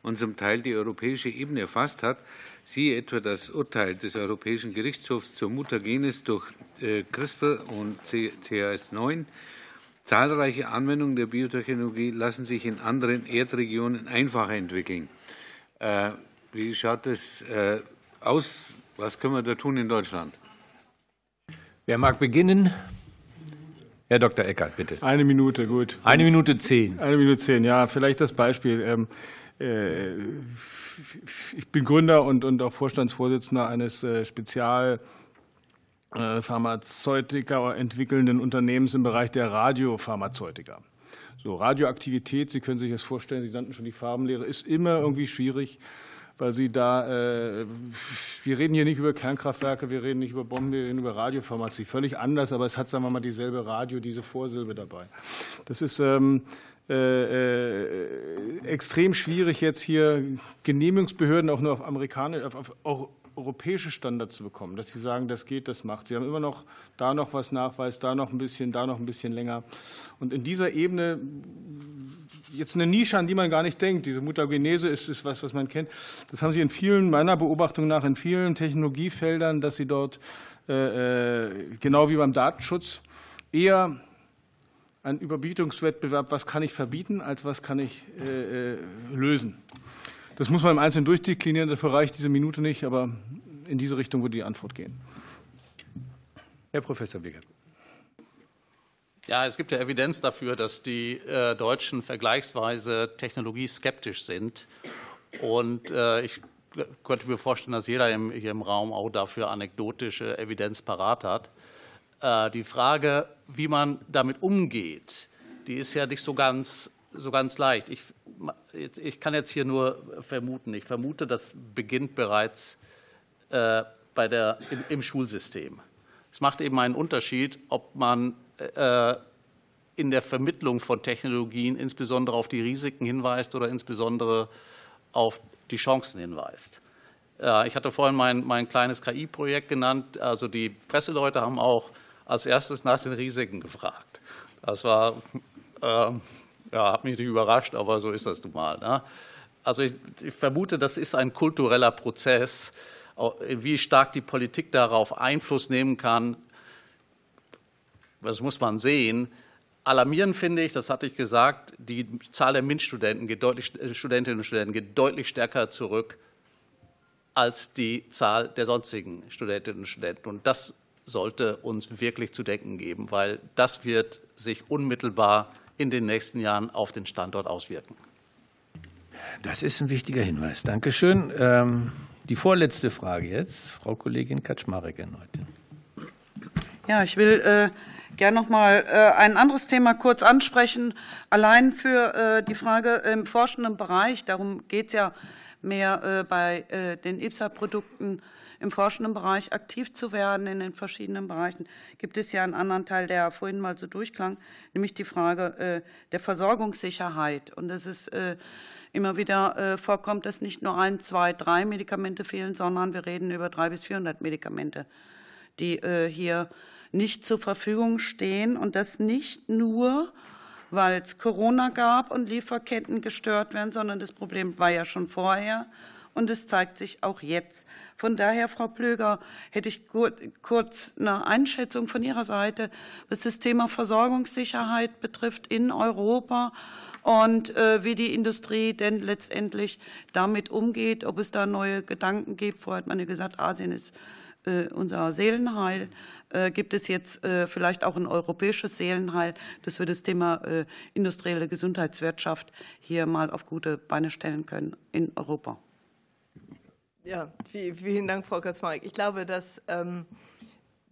und zum Teil die europäische Ebene erfasst hat, siehe etwa das Urteil des Europäischen Gerichtshofs zur Mutagenes durch äh, CRISPR und CAS9, zahlreiche Anwendungen der Biotechnologie lassen sich in anderen Erdregionen einfacher entwickeln. Wie schaut es äh, aus? Was können wir da tun in Deutschland? Wer mag beginnen? Herr Dr. Eckert, bitte. Eine Minute, gut. Eine Minute zehn. Eine Minute zehn, ja. Vielleicht das Beispiel. Ähm, äh, ich bin Gründer und, und auch Vorstandsvorsitzender eines äh, Spezialpharmazeutika entwickelnden Unternehmens im Bereich der Radiopharmazeutika. So, Radioaktivität, Sie können sich das vorstellen, Sie nannten schon die Farbenlehre, ist immer irgendwie schwierig weil Sie da, äh, wir reden hier nicht über Kernkraftwerke, wir reden nicht über Bomben, wir reden über Radiopharmazie. Völlig anders, aber es hat, sagen wir mal, dieselbe Radio, diese Vorsilbe dabei. Das ist ähm, äh, äh, extrem schwierig, jetzt hier Genehmigungsbehörden auch nur auf amerikanische, auf, auf europäische Standards zu bekommen, dass Sie sagen, das geht, das macht. Sie haben immer noch da noch was Nachweis, da noch ein bisschen, da noch ein bisschen länger. Und in dieser Ebene jetzt eine Nische, an die man gar nicht denkt. Diese Mutagenese ist, ist was, was man kennt. Das haben Sie in vielen, meiner Beobachtung nach, in vielen Technologiefeldern, dass Sie dort, äh, äh genau wie beim Datenschutz, eher einen Überbietungswettbewerb, was kann ich verbieten, als was kann ich äh, äh lösen. Das muss man im Einzelnen durchdeklinieren, dafür reicht diese Minute nicht, aber in diese Richtung würde die Antwort gehen. Herr Professor Wiegert. Ja, es gibt ja Evidenz dafür, dass die äh, Deutschen vergleichsweise technologieskeptisch sind. Und äh, ich könnte mir vorstellen, dass jeder hier im Raum auch dafür anekdotische Evidenz parat hat. Äh, die Frage, wie man damit umgeht, die ist ja nicht so ganz, so ganz leicht. Ich, ich kann jetzt hier nur vermuten. Ich vermute, das beginnt bereits bei der, im Schulsystem. Es macht eben einen Unterschied, ob man äh, in der Vermittlung von Technologien insbesondere auf die Risiken hinweist oder insbesondere auf die Chancen hinweist. Ich hatte vorhin mein, mein kleines KI-Projekt genannt. Also die Presseleute haben auch als erstes nach den Risiken gefragt. Das war, äh, ja, hat mich nicht überrascht, aber so ist das nun mal. Ne? Also ich, ich, vermute, das ist ein kultureller Prozess, wie stark die Politik darauf Einfluss nehmen kann, das muss man sehen, Alarmierend finde ich, das hatte ich gesagt, die Zahl der MINT-Studenten geht deutlich, äh, Studentinnen und Studenten geht deutlich stärker zurück als die Zahl der sonstigen Studentinnen und Studenten. Und das sollte uns wirklich zu denken geben, weil das wird sich unmittelbar in den nächsten Jahren auf den Standort auswirken. Das ist ein wichtiger Hinweis. Dankeschön. Ähm, die vorletzte Frage jetzt, Frau Kollegin Kaczmarek erneut. Ja, ich will äh, gerne noch mal äh, ein anderes Thema kurz ansprechen. Allein für äh, die Frage im forschenden Bereich, darum geht es ja mehr äh, bei äh, den IPSA-Produkten im forschenden Bereich aktiv zu werden in den verschiedenen Bereichen, gibt es ja einen anderen Teil, der vorhin mal so durchklang, nämlich die Frage äh, der Versorgungssicherheit. Und es ist immer wieder vorkommt, dass nicht nur ein, zwei, drei Medikamente fehlen, sondern wir reden über drei bis 400 Medikamente, die hier nicht zur Verfügung stehen. Und das nicht nur, weil es Corona gab und Lieferketten gestört werden, sondern das Problem war ja schon vorher und es zeigt sich auch jetzt. Von daher, Frau Plöger, hätte ich kurz eine Einschätzung von Ihrer Seite, was das Thema Versorgungssicherheit betrifft in Europa und äh, wie die Industrie denn letztendlich damit umgeht, ob es da neue Gedanken gibt. Vorher hat man ja gesagt, Asien ist äh, unser Seelenheil. Äh, gibt es jetzt äh, vielleicht auch ein europäisches Seelenheil, dass wir das Thema industrielle Gesundheitswirtschaft hier mal auf gute Beine stellen können in Europa? Ja, vielen Dank, Frau Kaczmarek. Ich glaube, dass ähm,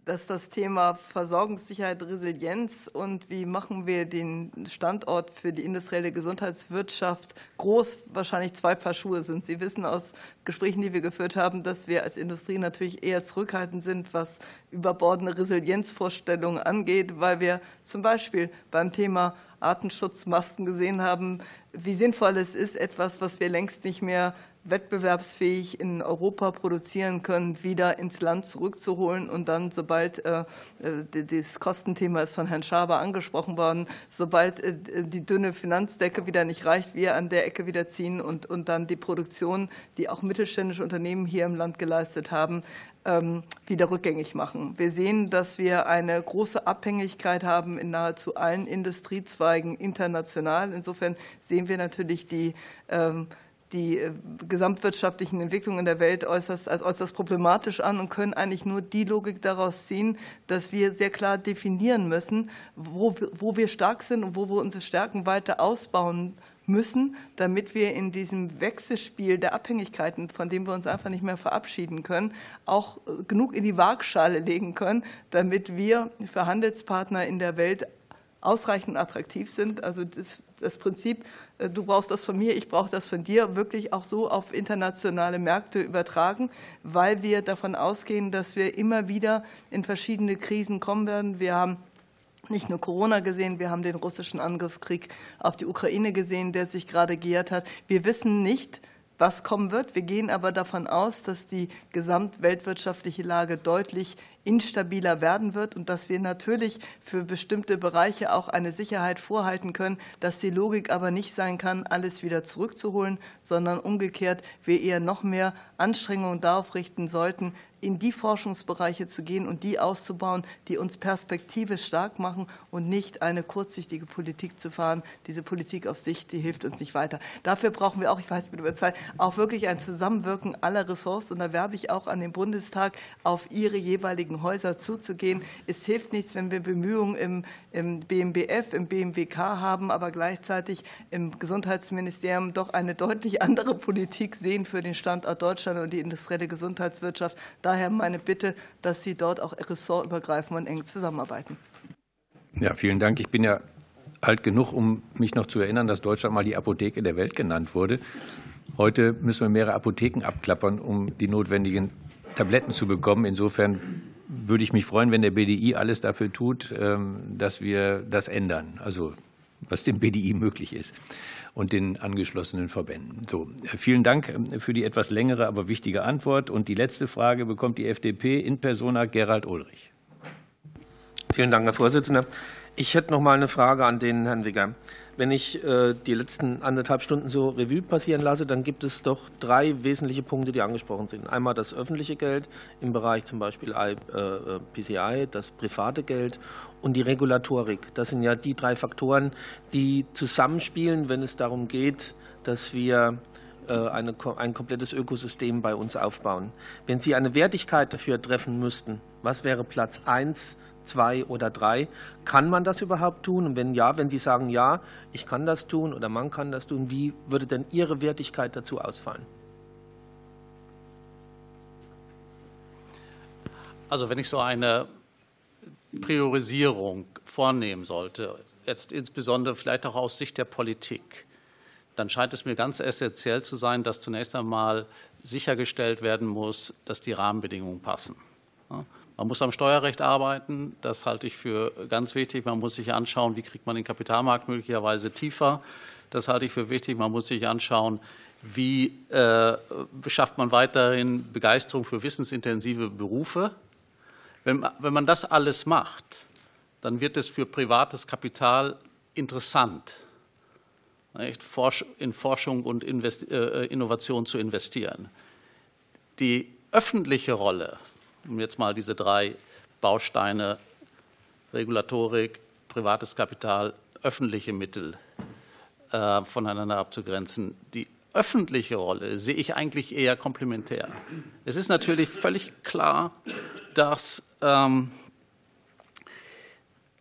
dass das Thema Versorgungssicherheit, Resilienz und wie machen wir den Standort für die industrielle Gesundheitswirtschaft groß wahrscheinlich zwei Paar Schuhe sind. Sie wissen aus Gesprächen, die wir geführt haben, dass wir als Industrie natürlich eher zurückhaltend sind, was überbordene Resilienzvorstellungen angeht, weil wir zum Beispiel beim Thema Artenschutzmasken gesehen haben, wie sinnvoll es ist, etwas, was wir längst nicht mehr wettbewerbsfähig in Europa produzieren können, wieder ins Land zurückzuholen und dann, sobald äh, äh, das Kostenthema ist von Herrn Schaber angesprochen worden, sobald äh, die dünne Finanzdecke wieder nicht reicht, wir an der Ecke wieder ziehen und, und dann die Produktion, die auch mittelständische Unternehmen hier im Land geleistet haben, ähm, wieder rückgängig machen. Wir sehen, dass wir eine große Abhängigkeit haben in nahezu allen Industriezweigen international. Insofern sehen wir natürlich die ähm, die äh, gesamtwirtschaftlichen Entwicklungen in der Welt äußerst, als äußerst problematisch an und können eigentlich nur die Logik daraus ziehen, dass wir sehr klar definieren müssen, wo, wo wir stark sind und wo wir unsere Stärken weiter ausbauen müssen, damit wir in diesem Wechselspiel der Abhängigkeiten, von dem wir uns einfach nicht mehr verabschieden können, auch äh, genug in die Waagschale legen können, damit wir für Handelspartner in der Welt ausreichend attraktiv sind. Also das, das Prinzip, äh, du brauchst das von mir, ich brauche das von dir, wirklich auch so auf internationale Märkte übertragen, weil wir davon ausgehen, dass wir immer wieder in verschiedene Krisen kommen werden. Wir haben nicht nur Corona gesehen, wir haben den russischen Angriffskrieg auf die Ukraine gesehen, der sich gerade gejährt hat. Wir wissen nicht, was kommen wird. Wir gehen aber davon aus, dass die gesamtweltwirtschaftliche Lage deutlich instabiler werden wird und dass wir natürlich für bestimmte Bereiche auch eine Sicherheit vorhalten können, dass die Logik aber nicht sein kann, alles wieder zurückzuholen, sondern umgekehrt wir eher noch mehr Anstrengungen darauf richten sollten, in die Forschungsbereiche zu gehen und die auszubauen, die uns perspektivisch stark machen und nicht eine kurzsichtige Politik zu fahren. Diese Politik auf Sicht, die hilft uns nicht weiter. Dafür brauchen wir auch, ich weiß, mit über Zeit, auch wirklich ein Zusammenwirken aller Ressorts. Und da werbe ich auch an den Bundestag, auf Ihre jeweiligen Häuser zuzugehen. Es hilft nichts, wenn wir Bemühungen im, im BMBF, im BMWK haben, aber gleichzeitig im Gesundheitsministerium doch eine deutlich andere Politik sehen für den Standort Deutschland und die industrielle Gesundheitswirtschaft. Da daher meine Bitte, dass Sie dort auch ressortübergreifend und eng zusammenarbeiten. Ja, vielen Dank. Ich bin ja alt genug, um mich noch zu erinnern, dass Deutschland mal die Apotheke der Welt genannt wurde. Heute müssen wir mehrere Apotheken abklappern, um die notwendigen Tabletten zu bekommen. Insofern würde ich mich freuen, wenn der BDI alles dafür tut, ähm, dass wir das ändern, also was dem BDI möglich ist und den angeschlossenen Verbänden. So, vielen Dank ähm, für die etwas längere, aber wichtige Antwort. Und die letzte Frage bekommt die FDP in Persona Gerald Ulrich. Vielen Dank, Herr Vorsitzender. Ich hätte noch mal eine Frage an den Herrn Wigger. Wenn ich äh, die letzten anderthalb Stunden so Revue passieren lasse, dann gibt es doch drei wesentliche Punkte, die angesprochen sind. Einmal das öffentliche Geld im Bereich zum Beispiel PCI, äh, das private Geld und die Regulatorik. Das sind ja die drei Faktoren, die zusammenspielen, wenn es darum geht, dass wir äh, eine, ein komplettes Ökosystem bei uns aufbauen. Wenn Sie eine Wertigkeit dafür treffen müssten, was wäre Platz 1, zwei oder drei. Kann man das überhaupt tun? Und wenn ja, wenn Sie sagen, ja, ich kann das tun oder man kann das tun, wie würde denn Ihre Wertigkeit dazu ausfallen? Also wenn ich so eine Priorisierung vornehmen sollte, jetzt insbesondere vielleicht auch aus Sicht der Politik, dann scheint es mir ganz essentiell zu sein, dass zunächst einmal sichergestellt werden muss, dass die Rahmenbedingungen passen. Man muss am Steuerrecht arbeiten, das halte ich für ganz wichtig. Man muss sich anschauen, wie kriegt man den Kapitalmarkt möglicherweise tiefer. Das halte ich für wichtig. Man muss sich anschauen, wie äh, schafft man weiterhin Begeisterung für wissensintensive Berufe. Wenn, wenn man das alles macht, dann wird es für privates Kapital interessant, in Forschung und äh, Innovation zu investieren. Die öffentliche Rolle um jetzt mal diese drei Bausteine Regulatorik, privates Kapital, öffentliche Mittel äh, voneinander abzugrenzen. Die öffentliche Rolle sehe ich eigentlich eher komplementär. Es ist natürlich völlig klar, dass ähm,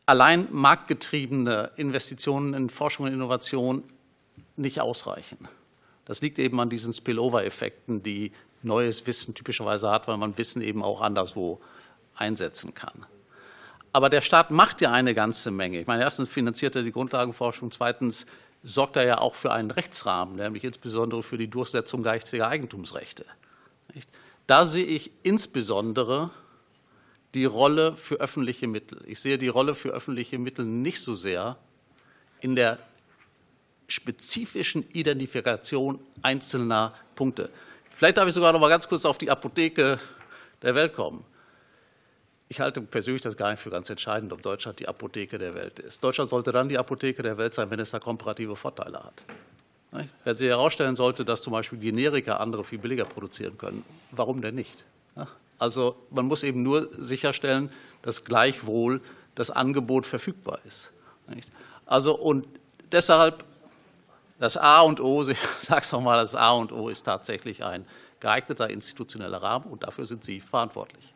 allein marktgetriebene Investitionen in Forschung und Innovation nicht ausreichen. Das liegt eben an diesen Spillover-Effekten, die neues Wissen typischerweise hat, weil man Wissen eben auch anderswo einsetzen kann. Aber der Staat macht ja eine ganze Menge. Ich meine, erstens finanziert er die Grundlagenforschung, zweitens sorgt er ja auch für einen Rechtsrahmen, nämlich insbesondere für die Durchsetzung geistiger Eigentumsrechte. Da sehe ich insbesondere die Rolle für öffentliche Mittel. Ich sehe die Rolle für öffentliche Mittel nicht so sehr in der spezifischen Identifikation einzelner Punkte. Vielleicht darf ich sogar noch mal ganz kurz auf die Apotheke der Welt kommen. Ich halte persönlich das gar nicht für ganz entscheidend, ob Deutschland die Apotheke der Welt ist. Deutschland sollte dann die Apotheke der Welt sein, wenn es da komparative Vorteile hat. Wenn sich herausstellen sollte, dass zum Beispiel Generika andere viel billiger produzieren können, warum denn nicht? Also man muss eben nur sicherstellen, dass gleichwohl das Angebot verfügbar ist. Also und deshalb das A und O, ich sage es nochmal, das A und O ist tatsächlich ein geeigneter institutioneller Rahmen, und dafür sind Sie verantwortlich.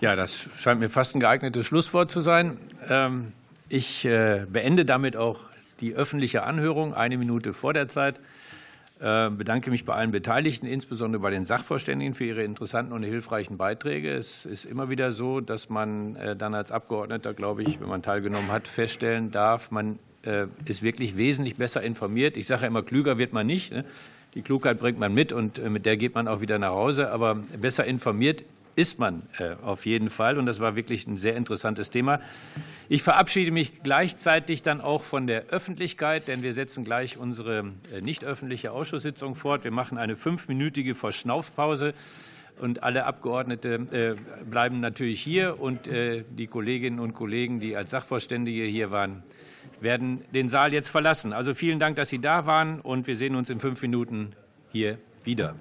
Ja, das scheint mir fast ein geeignetes Schlusswort zu sein. Ähm, ich äh, beende damit auch die öffentliche Anhörung eine Minute vor der Zeit. Ich äh, bedanke mich bei allen Beteiligten, insbesondere bei den Sachverständigen, für ihre interessanten und hilfreichen Beiträge. Es ist immer wieder so, dass man äh, dann als Abgeordneter, glaube ich, wenn man teilgenommen hat, feststellen darf, man ist wirklich wesentlich besser informiert. Ich sage immer, klüger wird man nicht. Ne? Die Klugheit bringt man mit und äh, mit der geht man auch wieder nach Hause. Aber besser informiert ist man äh, auf jeden Fall. Und das war wirklich ein sehr interessantes Thema. Ich verabschiede mich gleichzeitig dann auch von der Öffentlichkeit, denn wir setzen gleich unsere nicht öffentliche Ausschusssitzung fort. Wir machen eine fünfminütige Verschnaufpause. Und alle Abgeordnete bleiben natürlich hier und die Kolleginnen und Kollegen, die als Sachverständige hier waren, werden den Saal jetzt verlassen. Also vielen Dank, dass Sie da waren und wir sehen uns in fünf Minuten hier wieder.